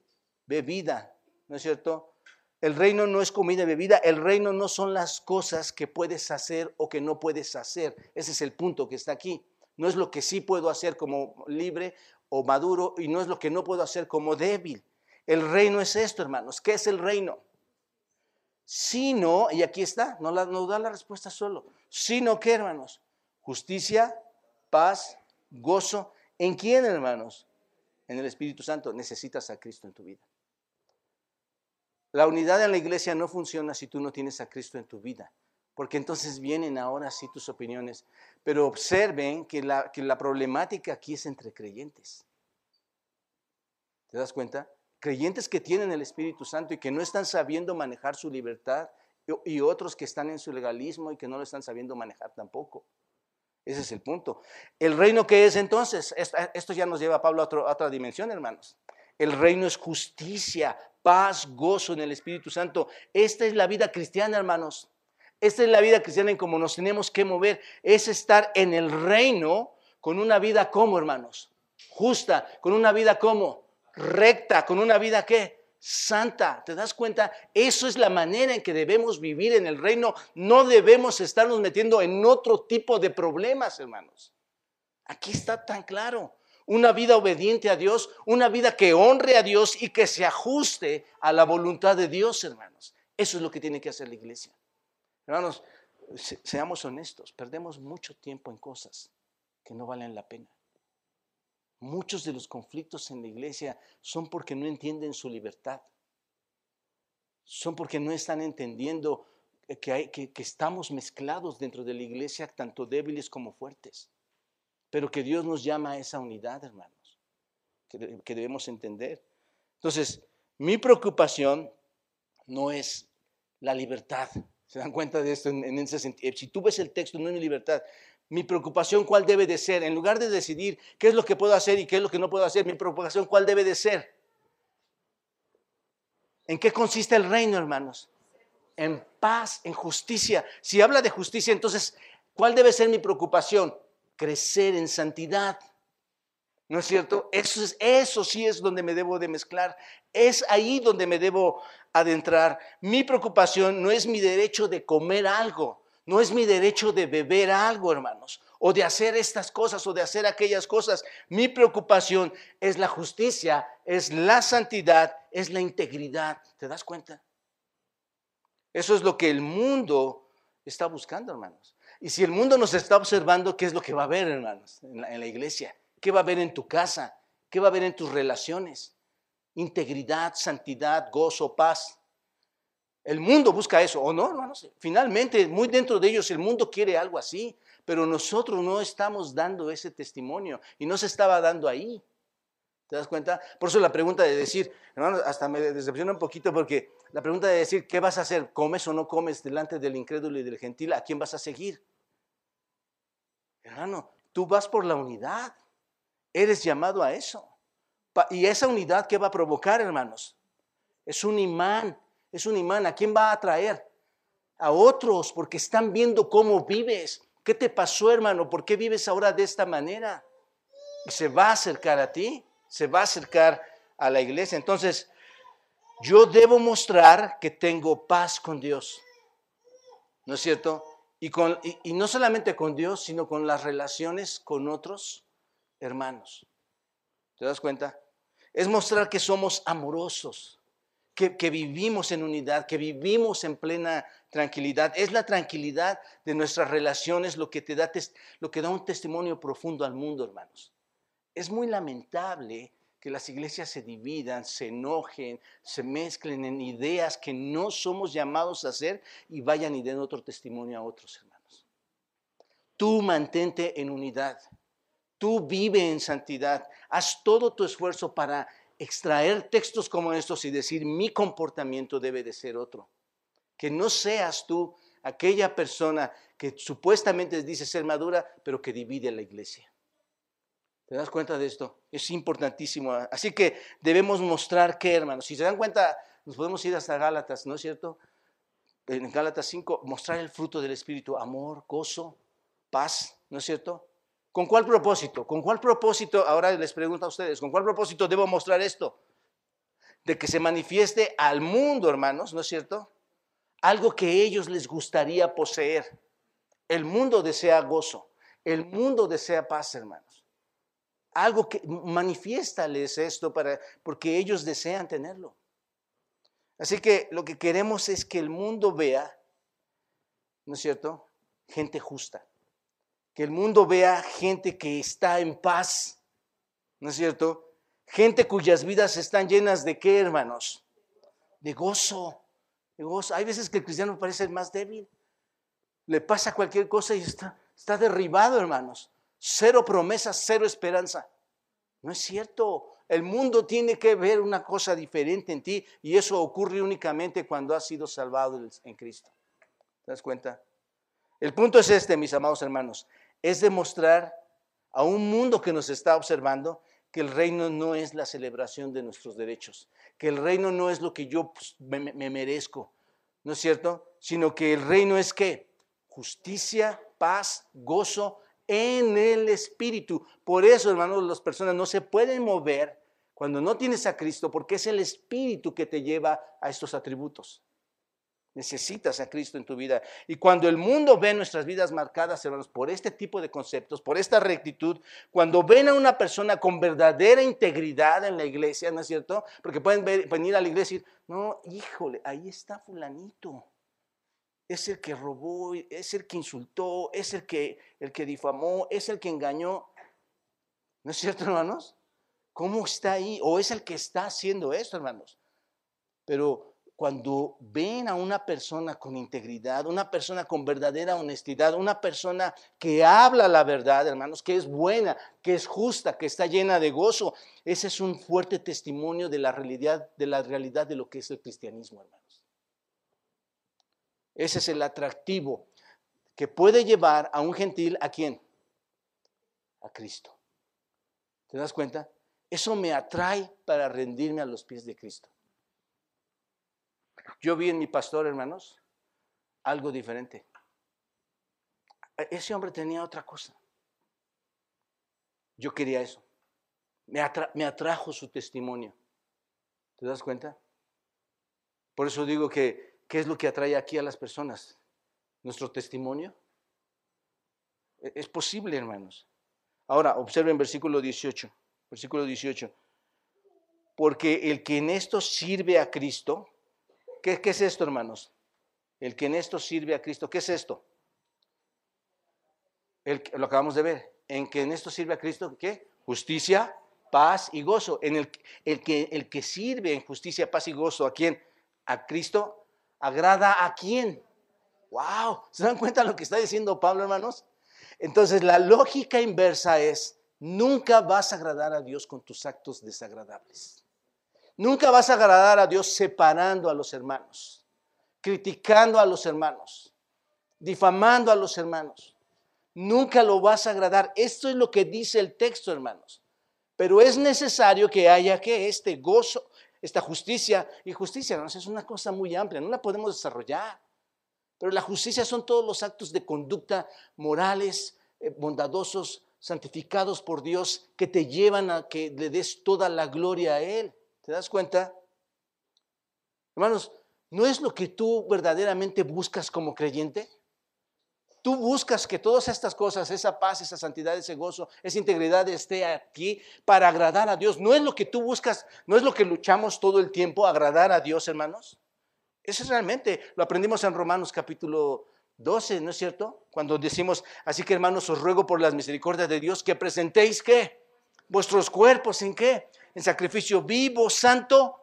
bebida, ¿no es cierto? El reino no es comida y bebida, el reino no son las cosas que puedes hacer o que no puedes hacer. Ese es el punto que está aquí. No es lo que sí puedo hacer como libre o maduro y no es lo que no puedo hacer como débil. El reino es esto, hermanos. ¿Qué es el reino? Sino, y aquí está, no, la, no da la respuesta solo, sino que, hermanos, justicia, paz, gozo. ¿En quién, hermanos? En el Espíritu Santo. Necesitas a Cristo en tu vida. La unidad en la iglesia no funciona si tú no tienes a Cristo en tu vida porque entonces vienen ahora sí tus opiniones. Pero observen que la, que la problemática aquí es entre creyentes. ¿Te das cuenta? Creyentes que tienen el Espíritu Santo y que no están sabiendo manejar su libertad y otros que están en su legalismo y que no lo están sabiendo manejar tampoco. Ese es el punto. El reino que es entonces, esto ya nos lleva a Pablo a, otra dimensión, hermanos. El reino es justicia, paz, gozo en el Espíritu Santo. Esta es la vida cristiana, hermanos. Esta es la vida cristiana en cómo nos tenemos que mover. Es estar en el reino con una vida como, hermanos, justa, con una vida como recta, con una vida que santa. ¿Te das cuenta? Eso es la manera en que debemos vivir en el reino. No debemos estarnos metiendo en otro tipo de problemas, hermanos. Aquí está tan claro. Una vida obediente a Dios, una vida que honre a Dios y que se ajuste a la voluntad de Dios, hermanos. Eso es lo que tiene que hacer la iglesia. Hermanos, seamos honestos, perdemos mucho tiempo en cosas que no valen la pena. Muchos de los conflictos en la iglesia son porque no entienden su libertad. Son porque no están entendiendo que, que, estamos mezclados dentro de la iglesia, tanto débiles como fuertes. Pero que Dios nos llama a esa unidad, hermanos, que, debemos entender. Entonces, mi preocupación no es la libertad. ¿Se dan cuenta de esto en, ese sentido? Si tú ves el texto, no es mi libertad. Mi preocupación, ¿cuál debe de ser? En lugar de decidir qué es lo que puedo hacer y qué es lo que no puedo hacer, mi preocupación, ¿cuál debe de ser? ¿En qué consiste el reino, hermanos? En paz, en justicia. Si habla de justicia, entonces, ¿cuál debe ser mi preocupación? Crecer en santidad. ¿No es cierto? Eso, es, eso sí es donde me debo de mezclar. Es ahí donde me debo adentrar. Mi preocupación no es mi derecho de comer algo. No es mi derecho de beber algo, hermanos, o de hacer estas cosas o de hacer aquellas cosas. Mi preocupación es la justicia, es la santidad, es la integridad. ¿Te das cuenta? Eso es lo que el mundo está buscando, hermanos. Y si el mundo nos está observando, ¿qué es lo que va a ver, hermanos, en la, en la iglesia? ¿Qué va a ver en tu casa? ¿Qué va a ver en tus relaciones? Integridad, santidad, gozo, paz. El mundo busca eso, ¿o no, hermanos? Finalmente, muy dentro de ellos, el mundo quiere algo así, pero nosotros no estamos dando ese testimonio y no se estaba dando ahí. ¿Te das cuenta? Por eso la pregunta de decir, hermanos, hasta me decepciona un poquito porque la pregunta de decir, ¿qué vas a hacer? ¿Comes o no comes delante del incrédulo y del gentil? ¿A quién vas a seguir? Hermano, tú vas por la unidad. Eres llamado a eso. Y esa unidad, ¿qué va a provocar, hermanos? Es un imán es un imán. ¿A quién va a atraer? A otros, porque están viendo cómo vives. ¿Qué te pasó, hermano? ¿Por qué vives ahora de esta manera? Y se va a acercar a ti, se va a acercar a la iglesia. Entonces, yo debo mostrar que tengo paz con Dios. ¿No es cierto? Y, con, y, no solamente con Dios, sino con las relaciones con otros hermanos. ¿Te das cuenta? Es mostrar que somos amorosos, que, vivimos en unidad, que vivimos en plena tranquilidad. Es la tranquilidad de nuestras relaciones lo que te da, lo que da un testimonio profundo al mundo, hermanos. Es muy lamentable que las iglesias se dividan, se enojen, se mezclen en ideas que no somos llamados a hacer y vayan y den otro testimonio a otros hermanos. Tú mantente en unidad, tú vive en santidad, haz todo tu esfuerzo para extraer textos como estos y decir, mi comportamiento debe de ser otro. Que no seas tú aquella persona que supuestamente dice ser madura, pero que divide la iglesia. ¿Te das cuenta de esto? Es importantísimo. Así que debemos mostrar que, hermanos, si se dan cuenta, nos podemos ir hasta Gálatas, ¿no es cierto? En Gálatas 5, mostrar el fruto del Espíritu, amor, gozo, paz, ¿no es cierto? ¿Con cuál propósito? ¿Con cuál propósito? Ahora les pregunto a ustedes, ¿con cuál propósito debo mostrar esto? De que se manifieste al mundo, hermanos, ¿no es cierto? Algo que ellos les gustaría poseer. El mundo desea gozo, el mundo desea paz, hermanos. Algo que manifiéstales esto para porque ellos desean tenerlo. Así que lo que queremos es que el mundo vea, ¿no es cierto? Gente justa que el mundo vea gente que está en paz, ¿no es cierto? Gente cuyas vidas están llenas de qué, hermanos? De gozo, de gozo. Hay veces que el cristiano parece el más débil. Le pasa cualquier cosa y está, está derribado, hermanos. Cero promesas, cero esperanza. No es cierto. El mundo tiene que ver una cosa diferente en ti y eso ocurre únicamente cuando has sido salvado en Cristo. ¿Te das cuenta? El punto es este, mis amados hermanos, es demostrar a un mundo que nos está observando que el reino no es la celebración de nuestros derechos, que el reino no es lo que yo pues, me, me merezco, ¿no es cierto? Sino que el reino es qué? Justicia, paz, gozo en el Espíritu. Por eso, hermanos, las personas no se pueden mover cuando no tienes a Cristo, porque es el Espíritu que te lleva a estos atributos. Necesitas a Cristo en tu vida. Y cuando el mundo ve nuestras vidas marcadas, hermanos, por este tipo de conceptos, por esta rectitud, cuando ven a una persona con verdadera integridad en la iglesia, ¿no es cierto? Porque pueden venir a la iglesia y decir, no, híjole, ahí está fulanito. Es el que robó, es el que insultó, es el que, el que difamó, es el que engañó. ¿No es cierto, hermanos? ¿Cómo está ahí? O es el que está haciendo esto, hermanos. Pero cuando ven a una persona con integridad, una persona con verdadera honestidad, una persona que habla la verdad, hermanos, que es buena, que es justa, que está llena de gozo, ese es un fuerte testimonio de la realidad de la realidad de lo que es el cristianismo, hermanos. Ese es el atractivo que puede llevar a un gentil a quién? A Cristo. ¿Te das cuenta? Eso me atrae para rendirme a los pies de Cristo. Yo vi en mi pastor, hermanos, algo diferente. Ese hombre tenía otra cosa. Yo quería eso. Me, atrajo su testimonio. ¿Te das cuenta? Por eso digo que, ¿qué es lo que atrae aquí a las personas? ¿Nuestro testimonio? E, es posible, hermanos. Ahora, observen versículo 18. Versículo 18. Porque el que en esto sirve a Cristo, ¿Qué, es esto, hermanos? El que en esto sirve a Cristo. ¿Qué es esto? El, lo acabamos de ver. En que en esto sirve a Cristo, ¿qué? Justicia, paz y gozo. En el, el, que, el que sirve en justicia, paz y gozo, ¿a quién? A Cristo. ¿Agrada a quién? ¡Wow! ¿Se dan cuenta de lo que está diciendo Pablo, hermanos? Entonces, la lógica inversa es, nunca vas a agradar a Dios con tus actos desagradables. Nunca vas a agradar a Dios separando a los hermanos, criticando a los hermanos, difamando a los hermanos. Nunca lo vas a agradar. Esto es lo que dice el texto, hermanos. Pero es necesario que haya que este gozo, esta justicia, y justicia, hermanos, es una cosa muy amplia, no la podemos desarrollar. Pero la justicia son todos los actos de conducta morales, eh, bondadosos, santificados por Dios, que te llevan a que le des toda la gloria a Él. ¿Te das cuenta? Hermanos, ¿no es lo que tú verdaderamente buscas como creyente? Tú buscas que todas estas cosas, esa paz, esa santidad, ese gozo, esa integridad esté aquí para agradar a Dios. ¿No es lo que tú buscas, no es lo que luchamos todo el tiempo, agradar a Dios, hermanos? Eso es realmente, lo aprendimos en Romanos capítulo 12, ¿no es cierto? Cuando decimos, así que hermanos, os ruego por las misericordias de Dios que presentéis qué? Vuestros cuerpos en qué? En sacrificio vivo, santo,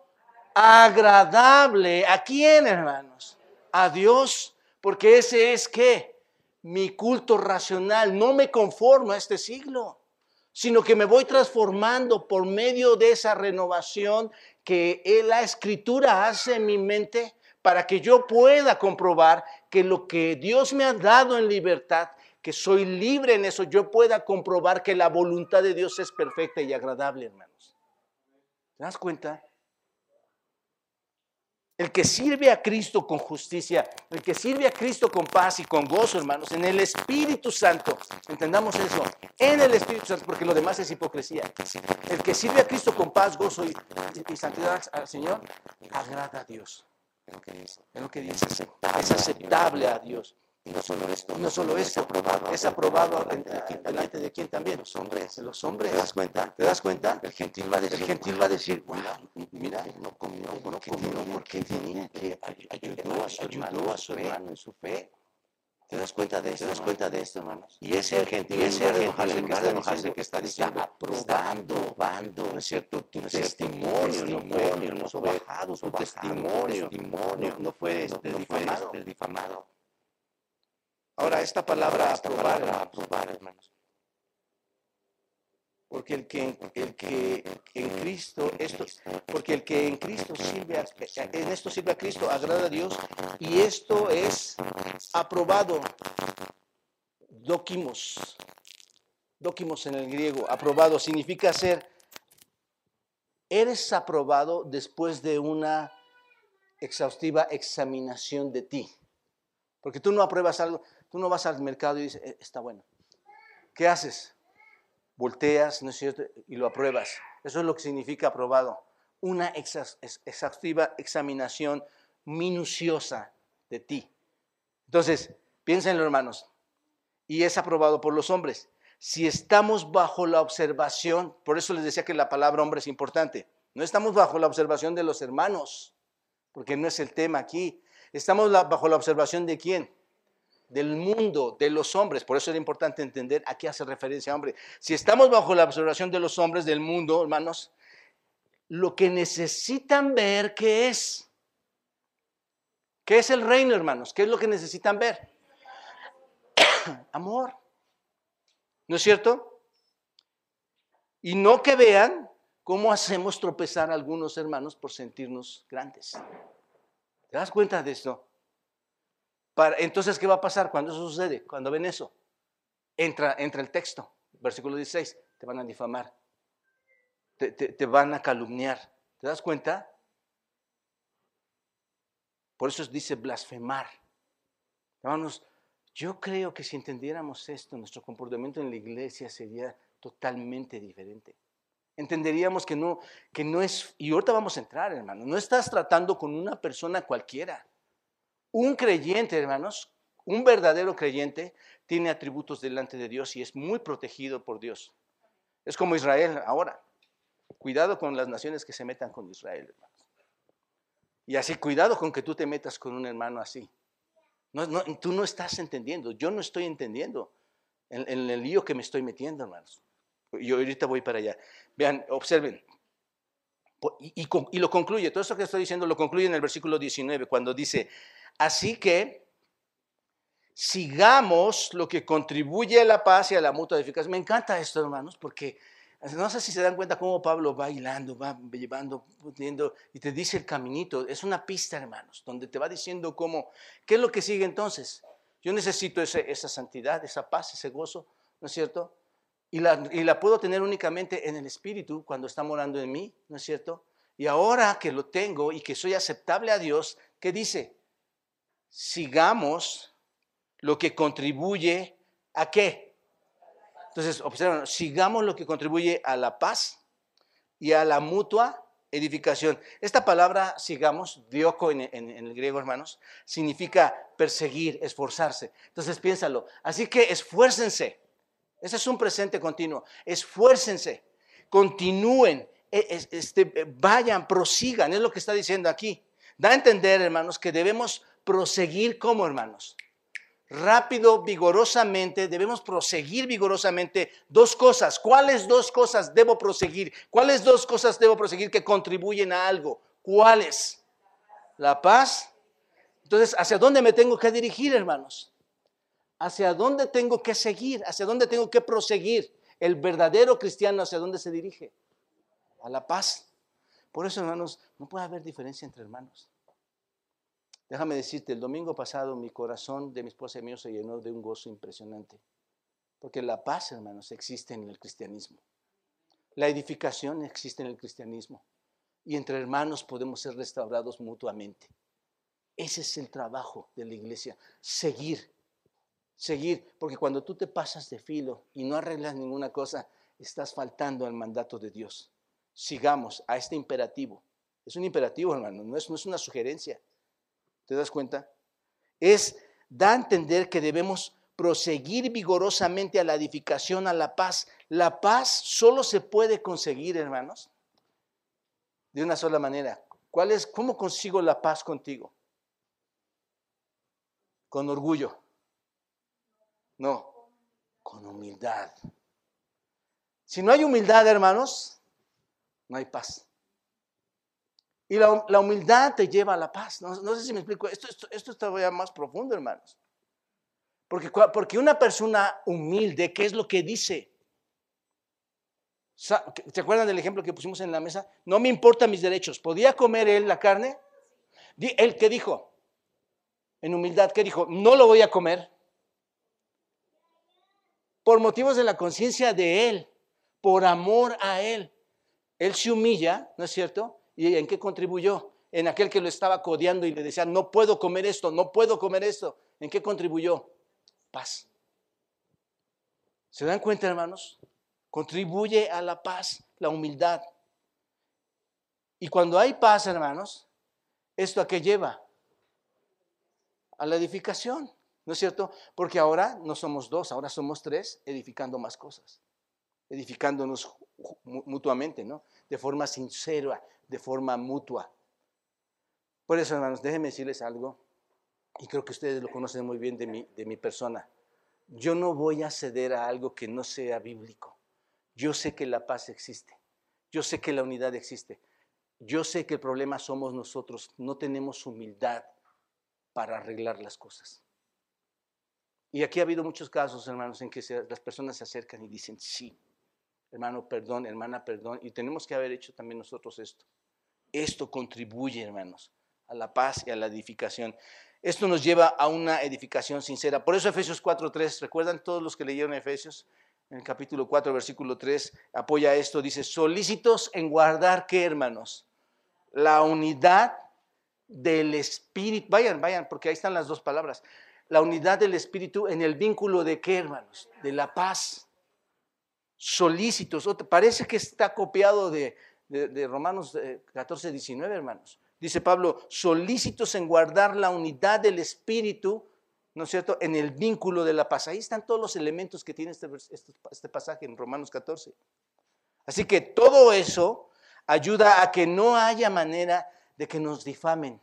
agradable. ¿A quién, hermanos? A Dios, porque ese es que mi culto racional. No me conformo a este siglo, sino que me voy transformando por medio de esa renovación que la escritura hace en mi mente para que yo pueda comprobar que lo que Dios me ha dado en libertad, que soy libre en eso, yo pueda comprobar que la voluntad de Dios es perfecta y agradable, hermano. ¿Te das cuenta? El que sirve a Cristo con justicia, el que sirve a Cristo con paz y con gozo, hermanos, en el Espíritu Santo. Entendamos eso, en el Espíritu Santo, porque lo demás es hipocresía. El que sirve a Cristo con paz, gozo y, santidad al Señor, agrada a Dios. Es lo que dice, es aceptable a Dios. Y no solo esto, no solo esto, es aprobado, delante de quién también. Los hombres. Los hombres. ¿Te das cuenta? ¿Te das cuenta? El gentil va a decir, el gentil va a decir mira, no comió, no comió porque tenía que ayudó a su hermano, a su hermano en su fe. ¿Te das cuenta de esto? ¿Te das cuenta de esto, hermanos? Y ese gentil, ese gentil que está enojarse, que está diciendo, aprobando, aprobando, ¿no es cierto? Tu testimonio, testimonio, no fue bajado, su testimonio, testimonio, no fue difamado. Ahora, esta palabra aprobar, aprobar, hermanos. Porque el que, el que en Cristo, esto, porque el que en Cristo sirve, a, en esto sirve a Cristo, agrada a Dios, y esto es aprobado. Dokimos. Dokimos en el griego, aprobado, significa ser, eres aprobado después de una exhaustiva examinación de ti. Porque tú no apruebas algo, tú no vas al mercado y dices, "Eh, está bueno. ¿Qué haces? Volteas, ¿no es cierto? Y lo apruebas. Eso es lo que significa aprobado. Una exhaustiva examinación minuciosa de ti. Entonces, piénsenlo, hermanos. Y es aprobado por los hombres. Si estamos bajo la observación, por eso les decía que la palabra hombre es importante. No estamos bajo la observación de los hermanos, porque no es el tema aquí. Estamos bajo la observación de quién? Del mundo, de los hombres. Por eso era importante entender a qué hace referencia hombre. Si estamos bajo la observación de los hombres del mundo, hermanos, lo que necesitan ver, ¿qué es? ¿Qué es el reino, hermanos? ¿Qué es lo que necesitan ver? <coughs> Amor. ¿No es cierto? Y no que vean cómo hacemos tropezar a algunos hermanos por sentirnos grandes. ¿Te das cuenta de esto? Entonces, ¿qué va a pasar cuando eso sucede? Cuando ven eso, entra, entra el texto, versículo 16, te van a difamar, te van a calumniar. ¿Te das cuenta? Por eso dice blasfemar. Hermanos, yo creo que si entendiéramos esto, nuestro comportamiento en la iglesia sería totalmente diferente. Entenderíamos que no, que no es, y ahorita vamos a entrar, hermano, no estás tratando con una persona cualquiera. Un creyente, hermanos, un verdadero creyente tiene atributos delante de Dios y es muy protegido por Dios. Es como Israel ahora. Cuidado con las naciones que se metan con Israel, hermanos. Y así, cuidado con que tú te metas con un hermano así. Tú no estás entendiendo, yo no estoy entendiendo en, el lío que me estoy metiendo, hermanos. Yo ahorita voy para allá. Vean, observen. Y, y y lo concluye, todo eso que estoy diciendo lo concluye en el versículo 19, cuando dice, así que sigamos lo que contribuye a la paz y a la mutua edificación. Me encanta esto, hermanos, porque no sé si se dan cuenta cómo Pablo va hilando, va llevando, poniendo, y te dice el caminito. Es una pista, hermanos, donde te va diciendo cómo, ¿qué es lo que sigue entonces? Yo necesito esa santidad, esa paz, ese gozo, ¿no es cierto? Y la, y la puedo tener únicamente en el Espíritu cuando está morando en mí, ¿no es cierto? Y ahora que lo tengo y que soy aceptable a Dios, ¿qué dice? Sigamos lo que contribuye a qué? Entonces, observen, sigamos lo que contribuye a la paz y a la mutua edificación. Esta palabra, sigamos, dioko en, el griego, hermanos, significa perseguir, esforzarse. Entonces, piénsalo. Así que esfuércense. Ese es un presente continuo. Esfuércense, continúen, e- es- este, vayan, prosigan, es lo que está diciendo aquí. Da a entender, hermanos, que debemos proseguir como hermanos rápido, vigorosamente, debemos proseguir vigorosamente dos cosas. ¿Cuáles dos cosas debo proseguir? ¿Cuáles dos cosas debo proseguir que contribuyen a algo? ¿Cuáles? La paz. Entonces, ¿hacia dónde me tengo que dirigir, hermanos? ¿Hacia dónde tengo que seguir? ¿Hacia dónde tengo que proseguir? El verdadero cristiano, ¿hacia dónde se dirige? A la paz. Por eso, hermanos, no puede haber diferencia entre hermanos. Déjame decirte, el domingo pasado mi corazón de mi esposa y mío se llenó de un gozo impresionante. Porque la paz, hermanos, existe en el cristianismo. La edificación existe en el cristianismo. Y entre hermanos podemos ser restaurados mutuamente. Ese es el trabajo de la iglesia. Seguir. Seguir. Porque cuando tú te pasas de filo y no arreglas ninguna cosa, estás faltando al mandato de Dios. Sigamos a este imperativo. Es un imperativo, hermano, no es, no es una sugerencia. ¿Te das cuenta? Es, da a entender que debemos proseguir vigorosamente a la edificación, a la paz. La paz solo se puede conseguir, hermanos, de una sola manera. ¿Cuál es, ¿Cómo consigo la paz contigo? Con orgullo. No, con humildad. Si no hay humildad, hermanos, no hay paz. Y la, la humildad te lleva a la paz. No, sé si me explico. Esto, esto, esto es todavía más profundo, hermanos. Porque, porque una persona humilde, ¿qué es lo que dice? ¿Se acuerdan del ejemplo que pusimos en la mesa? No me importan mis derechos. ¿Podía comer él la carne? ¿Él qué dijo? En humildad, ¿qué dijo? No lo voy a comer. Por motivos de la conciencia de él, por amor a él. Él se humilla, ¿no es cierto? ¿Y en qué contribuyó? En aquel que lo estaba codeando y le decía, no puedo comer esto, no puedo comer esto. ¿En qué contribuyó? Paz. ¿Se dan cuenta, hermanos? Contribuye a la paz, la humildad. Y cuando hay paz, hermanos, ¿esto a qué lleva? A la edificación, ¿no es cierto? Porque ahora no somos dos, ahora somos tres, edificando más cosas, edificándonos mutuamente, ¿no? De forma sincera, de forma mutua. Por eso, hermanos, déjenme decirles algo, y creo que ustedes lo conocen muy bien de mi, de mi persona. Yo no voy a ceder a algo que no sea bíblico. Yo sé que la paz existe. Yo sé que la unidad existe. Yo sé que el problema somos nosotros. No tenemos humildad para arreglar las cosas. Y aquí ha habido muchos casos, hermanos, en que las personas se acercan y dicen, sí, hermano, perdón, hermana, perdón. Y tenemos que haber hecho también nosotros esto. Esto contribuye, hermanos, a la paz y a la edificación. Esto nos lleva a una edificación sincera. Por eso Efesios 4.3, ¿recuerdan todos los que leyeron Efesios? en el capítulo 4, versículo 3, apoya esto, dice, solícitos en guardar, ¿qué hermanos? La unidad del Espíritu, vayan, vayan, porque ahí están las dos palabras, la unidad del Espíritu en el vínculo de qué, hermanos? De la paz. Solícitos, parece que está copiado de, de Romanos 14, 19, hermanos. Dice Pablo, solícitos en guardar la unidad del Espíritu ¿no es cierto?, en el vínculo de la paz. Ahí están todos los elementos que tiene este, este, este, pasaje en Romanos 14. Así que todo eso ayuda a que no haya manera de que nos difamen,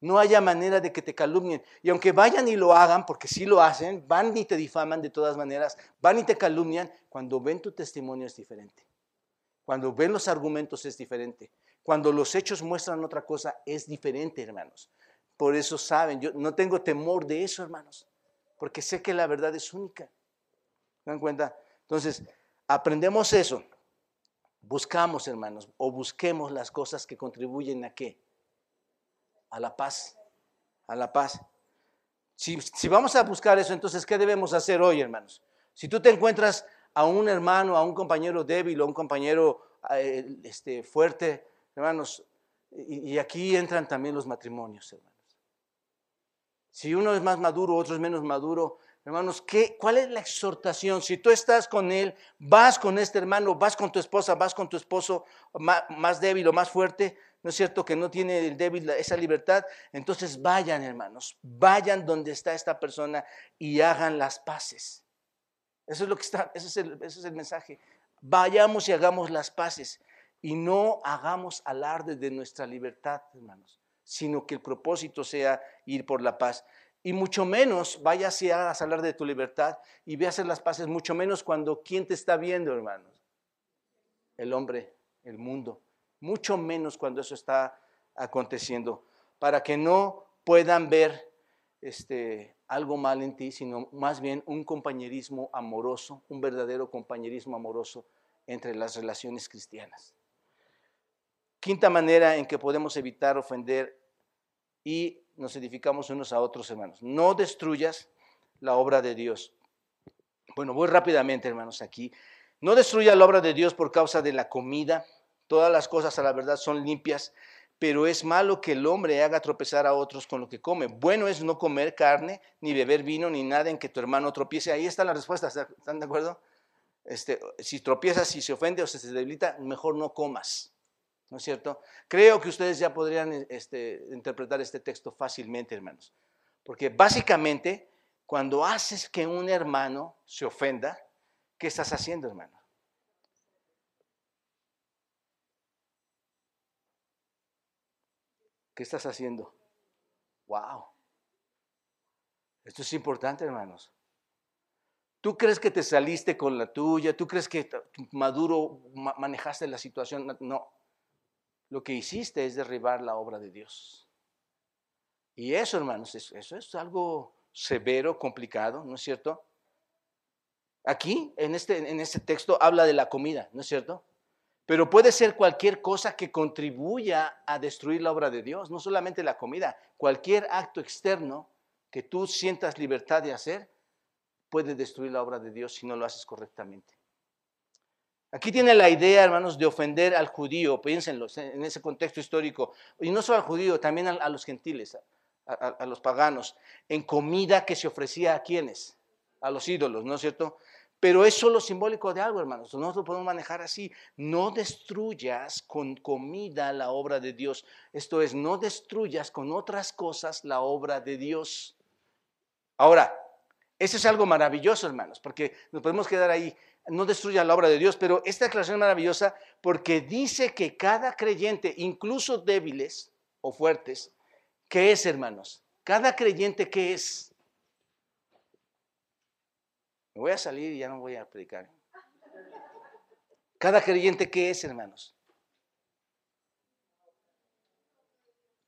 no haya manera de que te calumnien. Y aunque vayan y lo hagan, porque sí lo hacen, van y te difaman de todas maneras, van y te calumnian, cuando ven tu testimonio es diferente. Cuando ven los argumentos es diferente. Cuando los hechos muestran otra cosa es diferente, hermanos. Por eso saben, yo no tengo temor de eso, hermanos, porque sé que la verdad es única. ¿Se dan cuenta? Entonces, aprendemos eso. Buscamos, hermanos, o busquemos las cosas que contribuyen a qué? A la paz. A la paz. Si, si vamos a buscar eso, entonces, ¿qué debemos hacer hoy, hermanos? Si tú te encuentras a un hermano, a un compañero débil o a un compañero eh, este, fuerte, hermanos, y, aquí entran también los matrimonios, hermanos. Si uno es más maduro, otro es menos maduro, hermanos, ¿qué, ¿cuál es la exhortación? Si tú estás con él, vas con este hermano, vas con tu esposa, vas con tu esposo más, débil o más fuerte, ¿no es cierto? Que no tiene el débil esa libertad, entonces vayan, hermanos, vayan donde está esta persona y hagan las paces. Eso es lo que está, ese es el, ese es el mensaje. Vayamos y hagamos las paces y no hagamos alarde de nuestra libertad, hermanos sino que el propósito sea ir por la paz. Y mucho menos vayas y hagas hablar de tu libertad y veas hacer las paces, mucho menos cuando ¿quién te está viendo, hermanos? El hombre, el mundo. Mucho menos cuando eso está aconteciendo. Para que no puedan ver este, algo mal en ti, sino más bien un compañerismo amoroso, un verdadero compañerismo amoroso entre las relaciones cristianas. Quinta manera en que podemos evitar ofender y nos edificamos unos a otros, hermanos. No destruyas la obra de Dios. Bueno, voy rápidamente, hermanos, aquí. No destruya la obra de Dios por causa de la comida. Todas las cosas a la verdad son limpias, pero es malo que el hombre haga tropezar a otros con lo que come. Bueno es no comer carne, ni beber vino, ni nada en que tu hermano tropiece. Ahí está la respuesta, ¿están de acuerdo? Este, si tropiezas, si se ofende o se debilita, mejor no comas. ¿no es cierto? Creo que ustedes ya podrían este, interpretar este texto fácilmente, hermanos. Porque básicamente, cuando haces que un hermano se ofenda, ¿qué estás haciendo, hermano? ¿Qué estás haciendo? Wow. Esto es importante, hermanos. ¿Tú crees que te saliste con la tuya? ¿Tú crees que maduro manejaste la situación? No lo que hiciste es derribar la obra de Dios. Y eso, hermanos, eso es algo severo, complicado, ¿no es cierto? Aquí, en este, en este texto, habla de la comida, ¿no es cierto? Pero puede ser cualquier cosa que contribuya a destruir la obra de Dios, no solamente la comida, cualquier acto externo que tú sientas libertad de hacer puede destruir la obra de Dios si no lo haces correctamente. Aquí tiene la idea, hermanos, de ofender al judío, piénsenlo, en ese contexto histórico, y no solo al judío, también a, los gentiles, a, a, los paganos, en comida que se ofrecía a quienes, a los ídolos, ¿no es cierto? Pero es solo simbólico de algo, hermanos. Nosotros lo podemos manejar así. No destruyas con comida la obra de Dios. Esto es, no destruyas con otras cosas la obra de Dios. Ahora, eso es algo maravilloso, hermanos, porque nos podemos quedar ahí. No destruya la obra de Dios, pero esta declaración es maravillosa porque dice que cada creyente, incluso débiles o fuertes, ¿qué es, hermanos? Cada creyente, ¿qué es? Me voy a salir y ya no voy a predicar. Cada creyente, ¿qué es, hermanos?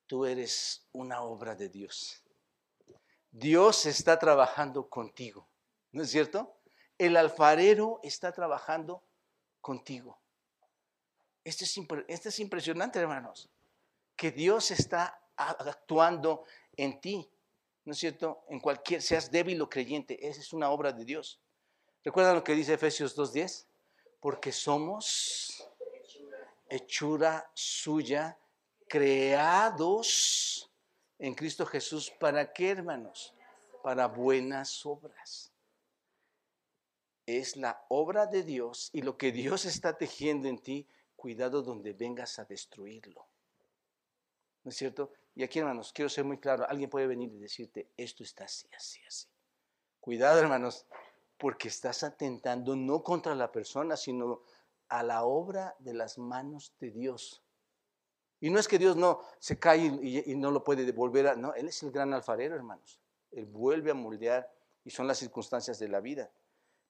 Tú eres una obra de Dios. Dios está trabajando contigo, ¿no es cierto? El alfarero está trabajando contigo. Esto es, esto es impresionante, hermanos, que Dios está actuando en ti. ¿No es cierto? En cualquier, seas débil o creyente, esa es una obra de Dios. ¿Recuerdan lo que dice Efesios 2.10? Porque somos hechura suya, creados en Cristo Jesús. ¿Para qué, hermanos? Para buenas obras. Es la obra de Dios y lo que Dios está tejiendo en ti, cuidado donde vengas a destruirlo. ¿No es cierto? Y aquí, hermanos, quiero ser muy claro, alguien puede venir y decirte, esto está así, así, así. Cuidado, hermanos, porque estás atentando no contra la persona, sino a la obra de las manos de Dios. Y no es que Dios no se cae y, no lo puede devolver, a, no, Él es el gran alfarero, hermanos. Él vuelve a moldear y son las circunstancias de la vida.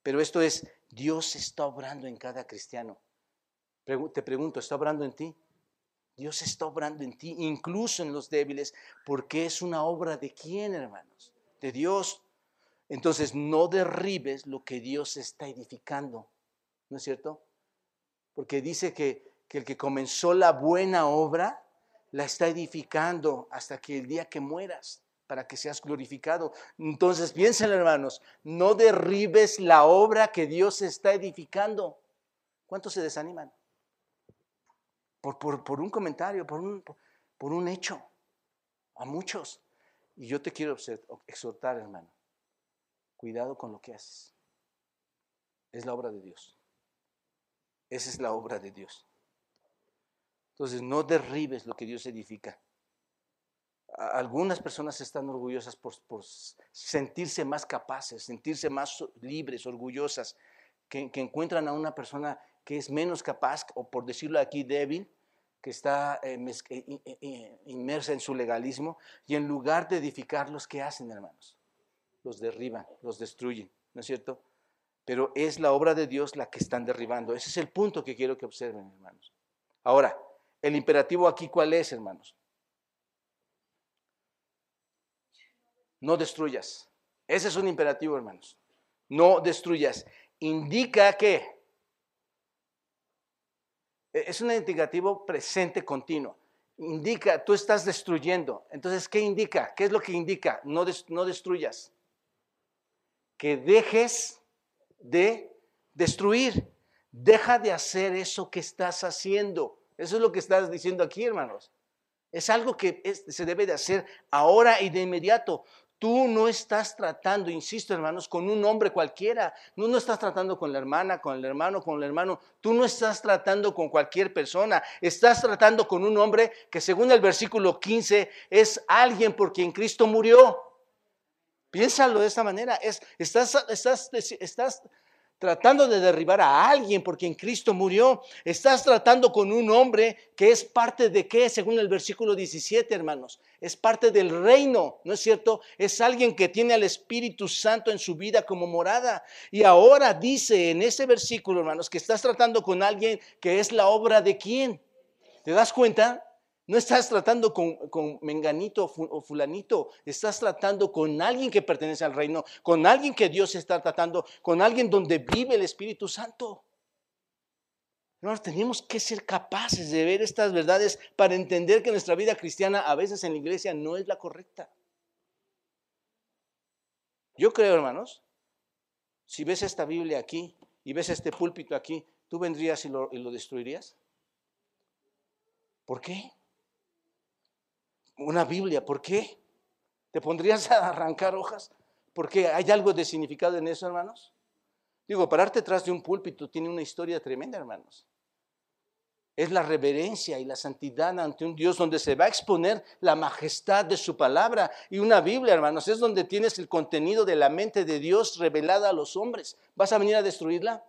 Pero esto es, Dios está obrando en cada cristiano. Te pregunto, ¿está obrando en ti? Dios está obrando en ti, incluso en los débiles, porque es una obra de quién, hermanos? De Dios. Entonces, no derribes lo que Dios está edificando, ¿no es cierto? Porque dice que, que el que comenzó la buena obra, la está edificando hasta que el día que mueras, para que seas glorificado. Entonces, piensen, hermanos, no derribes la obra que Dios está edificando. ¿Cuántos se desaniman? Por, un comentario, por un, por un hecho, a muchos. Y yo te quiero exhortar, hermano, cuidado con lo que haces. Es la obra de Dios. Esa es la obra de Dios. Entonces, no derribes lo que Dios edifica. Algunas personas están orgullosas por, sentirse más capaces, sentirse más libres, orgullosas, que, que, encuentran a una persona que es menos capaz, o por decirlo aquí, débil, que está eh, eh, eh, inmersa en su legalismo, y en lugar de edificarlos, ¿qué hacen, hermanos? Los derriban, los destruyen, ¿no es cierto? Pero es la obra de Dios la que están derribando. Ese es el punto que quiero que observen, hermanos. Ahora, el imperativo aquí, ¿cuál es, hermanos? No destruyas. Ese es un imperativo, hermanos. No destruyas. Indica que es un indicativo presente continuo. Indica, tú estás destruyendo. Entonces, ¿qué indica? ¿Qué es lo que indica? No, no destruyas. Que dejes de destruir. Deja de hacer eso que estás haciendo. Eso es lo que estás diciendo aquí, hermanos. Es algo que se debe de hacer ahora y de inmediato. Tú no estás tratando, insisto hermanos, con un hombre cualquiera. Tú no estás tratando con la hermana, con el hermano, con el hermano. Tú no estás tratando con cualquier persona. Estás tratando con un hombre que según el versículo 15 es alguien por quien Cristo murió. Piénsalo de esta manera. Es, estás, estás, estás tratando de derribar a alguien porque en Cristo murió. Estás tratando con un hombre que es parte de qué, según el versículo 17, hermanos. Es parte del reino, ¿no es cierto? Es alguien que tiene al Espíritu Santo en su vida como morada. Y ahora dice en ese versículo, hermanos, que estás tratando con alguien que es la obra de quién. ¿Te das cuenta? No estás tratando con, con, menganito o fulanito, estás tratando con alguien que pertenece al reino, con alguien que Dios está tratando, con alguien donde vive el Espíritu Santo. Hermanos, tenemos que ser capaces de ver estas verdades para entender que nuestra vida cristiana a veces en la iglesia no es la correcta. Yo creo, hermanos, si ves esta Biblia aquí y ves este púlpito aquí, ¿tú vendrías y lo, y lo destruirías? ¿Por qué? Una Biblia, ¿por qué? ¿Te pondrías a arrancar hojas? ¿Por qué? ¿Hay algo de significado en eso, hermanos? Digo, pararte detrás de un púlpito tiene una historia tremenda, hermanos es la reverencia y la santidad ante un Dios donde se va a exponer la majestad de su palabra. Y una Biblia, hermanos, es donde tienes el contenido de la mente de Dios revelada a los hombres. ¿Vas a venir a destruirla?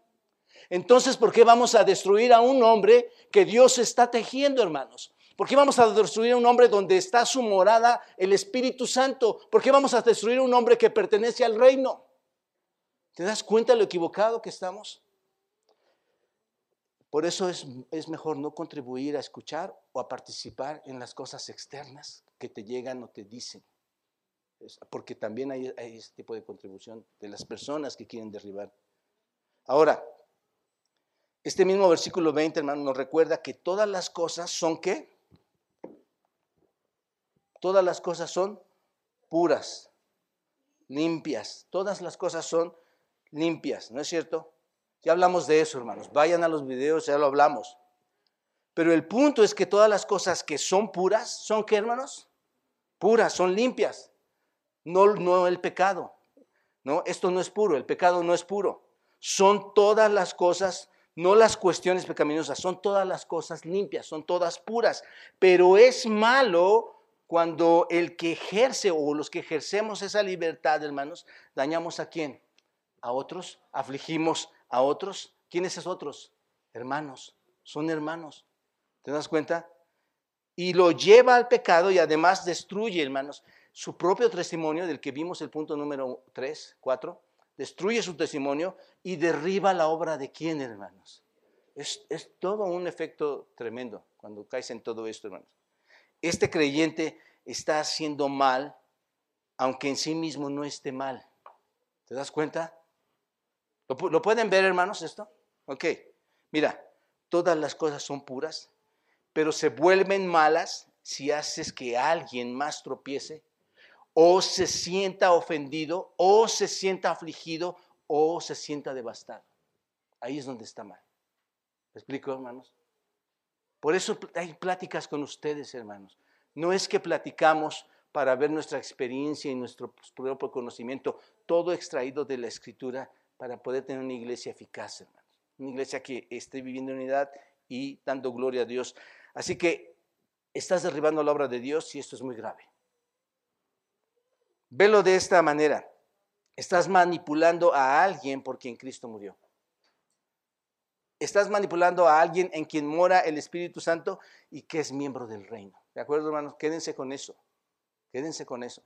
Entonces, ¿por qué vamos a destruir a un hombre que Dios está tejiendo, hermanos? ¿Por qué vamos a destruir un hombre donde está su morada el Espíritu Santo? ¿Por qué vamos a destruir un hombre que pertenece al reino? ¿Te das cuenta de lo equivocado que estamos? Por eso es, mejor no contribuir a escuchar o a participar en las cosas externas que te llegan o te dicen. Porque también hay, hay ese tipo de contribución de las personas que quieren derribar. Ahora, este mismo versículo 20, hermano, nos recuerda que todas las cosas son qué? Todas las cosas son puras, limpias. Todas las cosas son limpias, ¿no es cierto? Ya hablamos de eso, hermanos. Vayan a los videos, ya lo hablamos. Pero el punto es que todas las cosas que son puras, ¿son qué, hermanos? Puras, son limpias. No, no el pecado. No, esto no es puro, el pecado no es puro. Son todas las cosas, no las cuestiones pecaminosas, son todas las cosas limpias, son todas puras. Pero es malo cuando el que ejerce o los que ejercemos esa libertad, hermanos, dañamos a quién? A otros, afligimos a otros. ¿Quiénes esos otros? Hermanos, son hermanos. ¿Te das cuenta? Y lo lleva al pecado y además destruye, hermanos, su propio testimonio, del que vimos el punto número 3, 4, destruye su testimonio y derriba la obra de quién, hermanos. Es, es todo un efecto tremendo cuando caes en todo esto, hermanos. Este creyente está haciendo mal, aunque en sí mismo no esté mal. ¿Te das cuenta? ¿Lo, pueden ver, hermanos, esto? Ok, mira, todas las cosas son puras, pero se vuelven malas si haces que alguien más tropiece, o se sienta ofendido, o se sienta afligido, o se sienta devastado. Ahí es donde está mal. ¿Me explico, hermanos? Por eso hay pláticas con ustedes, hermanos. No es que platicamos para ver nuestra experiencia y nuestro propio conocimiento, todo extraído de la escritura, para poder tener una iglesia eficaz, hermanos. Una iglesia que esté viviendo en unidad y dando gloria a Dios. Así que estás derribando la obra de Dios y esto es muy grave. Velo de esta manera. Estás manipulando a alguien por quien Cristo murió. Estás manipulando a alguien en quien mora el Espíritu Santo y que es miembro del reino. ¿De acuerdo, hermanos? Quédense con eso. Quédense con eso.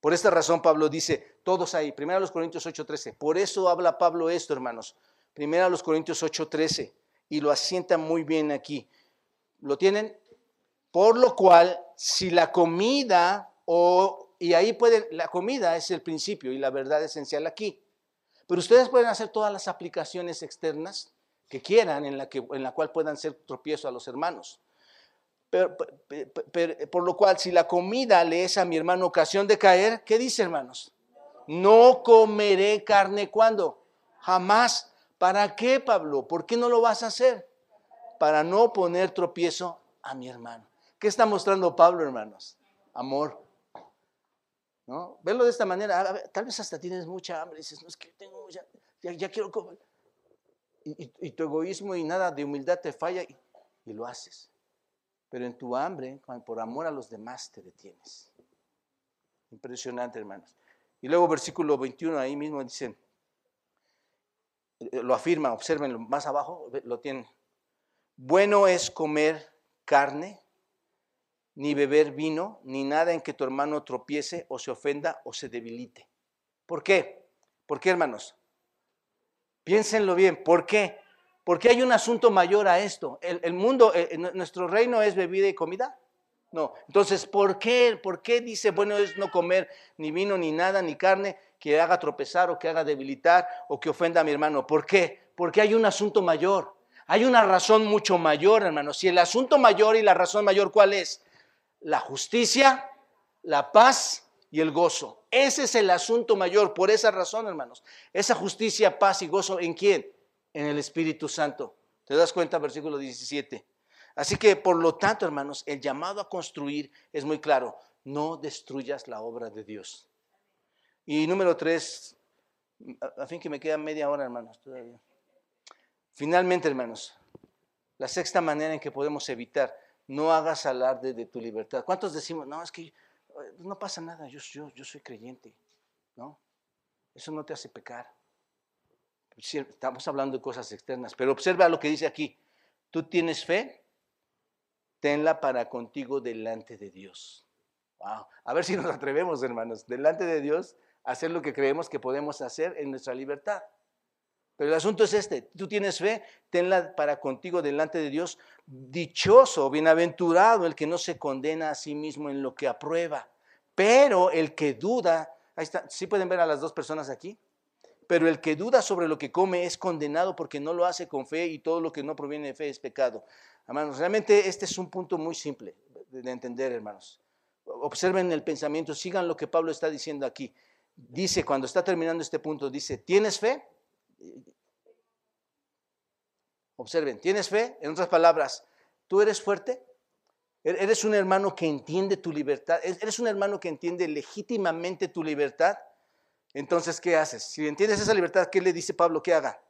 Por esta razón Pablo dice, todos ahí, primero a los Corintios 8:13. Por eso habla Pablo esto, hermanos. Primero a los Corintios 8:13 y lo asienta muy bien aquí. ¿Lo tienen? Por lo cual, si la comida o y ahí pueden la comida es el principio y la verdad esencial aquí. Pero ustedes pueden hacer todas las aplicaciones externas que quieran en la que en la cual puedan ser tropiezo a los hermanos por lo cual, si la comida le es a mi hermano ocasión de caer, ¿qué dice, hermanos? No comeré carne cuando. Jamás. ¿Para qué, Pablo? ¿Por qué no lo vas a hacer? Para no poner tropiezo a mi hermano. ¿Qué está mostrando Pablo, hermanos? Amor. ¿No? Verlo de esta manera. tal vez hasta tienes mucha hambre. Dices, no es que tengo mucha, ya, quiero comer. Y, tu egoísmo y nada de humildad te falla y lo haces pero en tu hambre, por amor a los demás, te detienes. Impresionante, hermanos. Y luego versículo 21, ahí mismo dice, lo afirma, observenlo más abajo, lo tienen. Bueno es comer carne, ni beber vino, ni nada en que tu hermano tropiece o se ofenda o se debilite. ¿Por qué? ¿Por qué, hermanos? Piénsenlo bien. ¿Por qué? Porque hay un asunto mayor a esto. El, mundo, eh, nuestro reino es bebida y comida. No. Entonces, ¿por qué? ¿Por qué dice, bueno, es no comer ni vino, ni nada, ni carne que haga tropezar o que haga debilitar o que ofenda a mi hermano? ¿Por qué? Porque hay un asunto mayor. Hay una razón mucho mayor, hermano. Si el asunto mayor y la razón mayor, ¿cuál es? La justicia, la paz y el gozo. Ese es el asunto mayor. Por esa razón, hermanos. Esa justicia, paz y gozo, ¿en quién? en el Espíritu Santo. ¿Te das cuenta? Versículo 17. Así que, por lo tanto, hermanos, el llamado a construir es muy claro. No destruyas la obra de Dios. Y número tres, a fin que me queda media hora, hermanos, todavía. Finalmente, hermanos, la sexta manera en que podemos evitar, no hagas alarde de tu libertad. ¿Cuántos decimos, no, es que no pasa nada, yo, soy creyente? ¿No? Eso no te hace pecar. Estamos hablando de cosas externas, pero observa lo que dice aquí. Tú tienes fe, tenla para contigo delante de Dios. A ver si nos atrevemos, hermanos, delante de Dios, a hacer lo que creemos que podemos hacer en nuestra libertad. Pero el asunto es este, tú tienes fe, tenla para contigo delante de Dios. Dichoso, bienaventurado el que no se condena a sí mismo en lo que aprueba. Pero el que duda, ahí está, ¿sí pueden ver a las dos personas aquí? Pero el que duda sobre lo que come es condenado porque no lo hace con fe y todo lo que no proviene de fe es pecado. Hermanos, realmente este es un punto muy simple de entender, hermanos. Observen el pensamiento, sigan lo que Pablo está diciendo aquí. Dice, cuando está terminando este punto, dice, ¿tienes fe? Observen, ¿tienes fe? En otras palabras, ¿tú eres fuerte? ¿E-, ¿Eres un hermano que entiende tu libertad? ¿Eres un hermano que entiende legítimamente tu libertad? Entonces, ¿qué haces? Si entiendes esa libertad, ¿qué le dice Pablo que haga?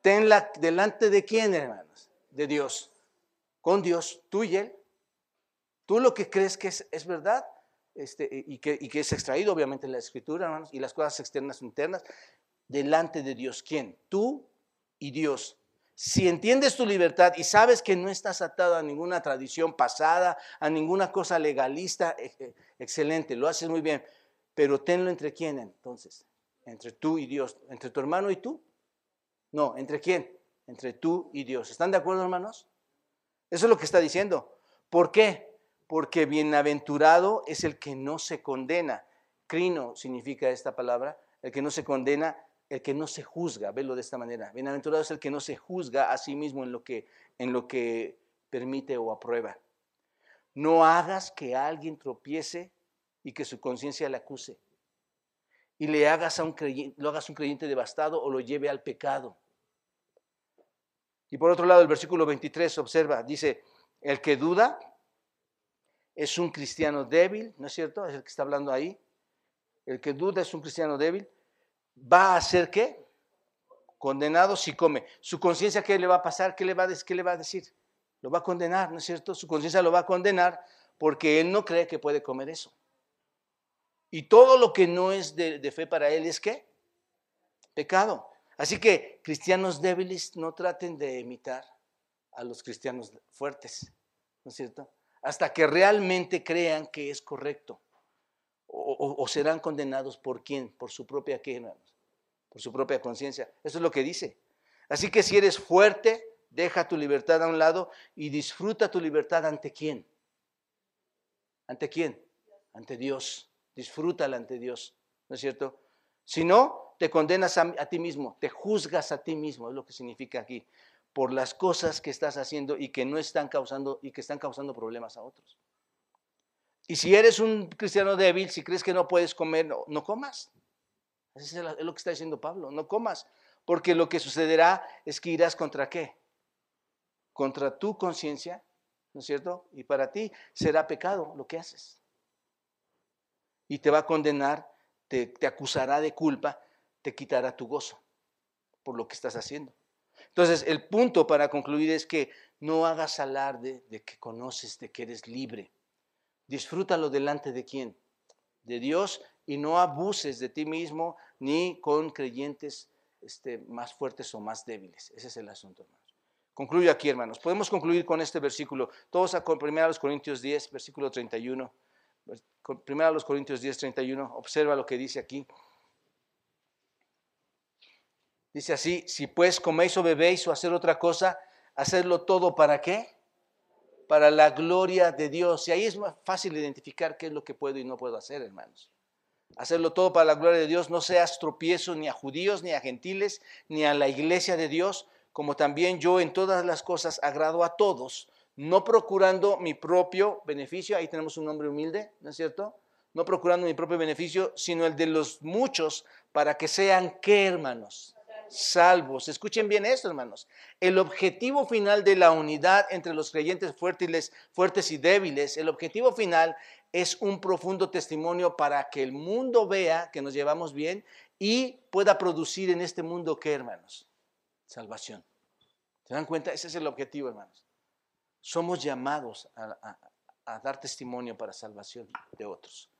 Tenla delante de quién, hermanos? De Dios. Con Dios, tú y Él. Tú lo que crees que es, verdad este, y, que, y, que, es extraído, obviamente, en la Escritura, hermanos, y las cosas externas internas, delante de Dios. ¿Quién? Tú y Dios. Si entiendes tu libertad y sabes que no estás atado a ninguna tradición pasada, a ninguna cosa legalista, e, e, excelente, lo haces muy bien. Pero tenlo entre quién entonces? Entre tú y Dios. ¿Entre tu hermano y tú? No, ¿entre quién? Entre tú y Dios. ¿Están de acuerdo, hermanos? Eso es lo que está diciendo. ¿Por qué? Porque bienaventurado es el que no se condena. Crino significa esta palabra, el que no se condena, el que no se juzga, velo de esta manera. Bienaventurado es el que no se juzga a sí mismo en lo que, en lo que permite o aprueba. No hagas que alguien tropiece y que su conciencia le acuse. Y le hagas a un creyente, lo hagas un creyente devastado o lo lleve al pecado. Y por otro lado, el versículo 23, observa, dice, el que duda es un cristiano débil, ¿no es cierto? Es el que está hablando ahí. El que duda es un cristiano débil. ¿Va a ser qué? Condenado si come. ¿Su conciencia qué le va a pasar? ¿Qué le va a, ¿Qué le va a decir? Lo va a condenar, ¿no es cierto? Su conciencia lo va a condenar porque él no cree que puede comer eso. Y todo lo que no es de, fe para él es qué? Pecado. Así que cristianos débiles no traten de imitar a los cristianos fuertes, ¿no es cierto? Hasta que realmente crean que es correcto. O, serán condenados por quién? Por su propia qué, Por su propia conciencia. Eso es lo que dice. Así que si eres fuerte, deja tu libertad a un lado y disfruta tu libertad ante quién. ¿Ante quién? Ante Dios disfrútala ante Dios, ¿no es cierto? Si no, te condenas a, ti mismo, te juzgas a ti mismo, es lo que significa aquí, por las cosas que estás haciendo y que no están causando y que están causando problemas a otros. Y si eres un cristiano débil, si crees que no puedes comer, no, comas. Eso es lo que está diciendo Pablo, no comas, porque lo que sucederá es que irás contra qué? Contra tu conciencia, ¿no es cierto? Y para ti será pecado lo que haces y te va a condenar, te, acusará de culpa, te quitará tu gozo por lo que estás haciendo. Entonces, el punto para concluir es que no hagas alarde de que conoces, de que eres libre. Disfrútalo delante de quién? De Dios y no abuses de ti mismo ni con creyentes este, más fuertes o más débiles. Ese es el asunto, hermanos. Concluyo aquí, hermanos. Podemos concluir con este versículo. Todos a 1 Corintios 10, versículo 31. Primero a los Corintios 10, 31, observa lo que dice aquí. Dice así, si pues coméis o bebéis o hacer otra cosa, hacerlo todo para qué? Para la gloria de Dios. Y ahí es más fácil identificar qué es lo que puedo y no puedo hacer, hermanos. Hacerlo todo para la gloria de Dios, no seas tropiezo ni a judíos, ni a gentiles, ni a la iglesia de Dios, como también yo en todas las cosas agrado a todos, no procurando mi propio beneficio, ahí tenemos un hombre humilde, ¿no es cierto? No procurando mi propio beneficio, sino el de los muchos, para que sean, ¿qué hermanos? Salvos. Escuchen bien esto, hermanos. El objetivo final de la unidad entre los creyentes fuertes, fuertes y débiles, el objetivo final es un profundo testimonio para que el mundo vea que nos llevamos bien y pueda producir en este mundo, ¿qué, hermanos? Salvación. ¿Se dan cuenta? Ese es el objetivo, hermanos. Somos llamados a, a dar testimonio para salvación de otros.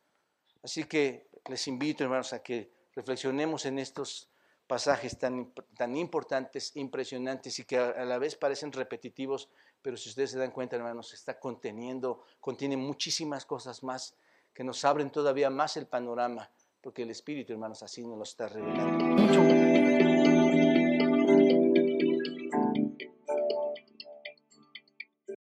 Así que les invito, hermanos, a que reflexionemos en estos pasajes tan, tan importantes, impresionantes y que a, la vez parecen repetitivos, pero si ustedes se dan cuenta, hermanos, está conteniendo, contiene muchísimas cosas más que nos abren todavía más el panorama, porque el Espíritu, hermanos, así nos lo está revelando.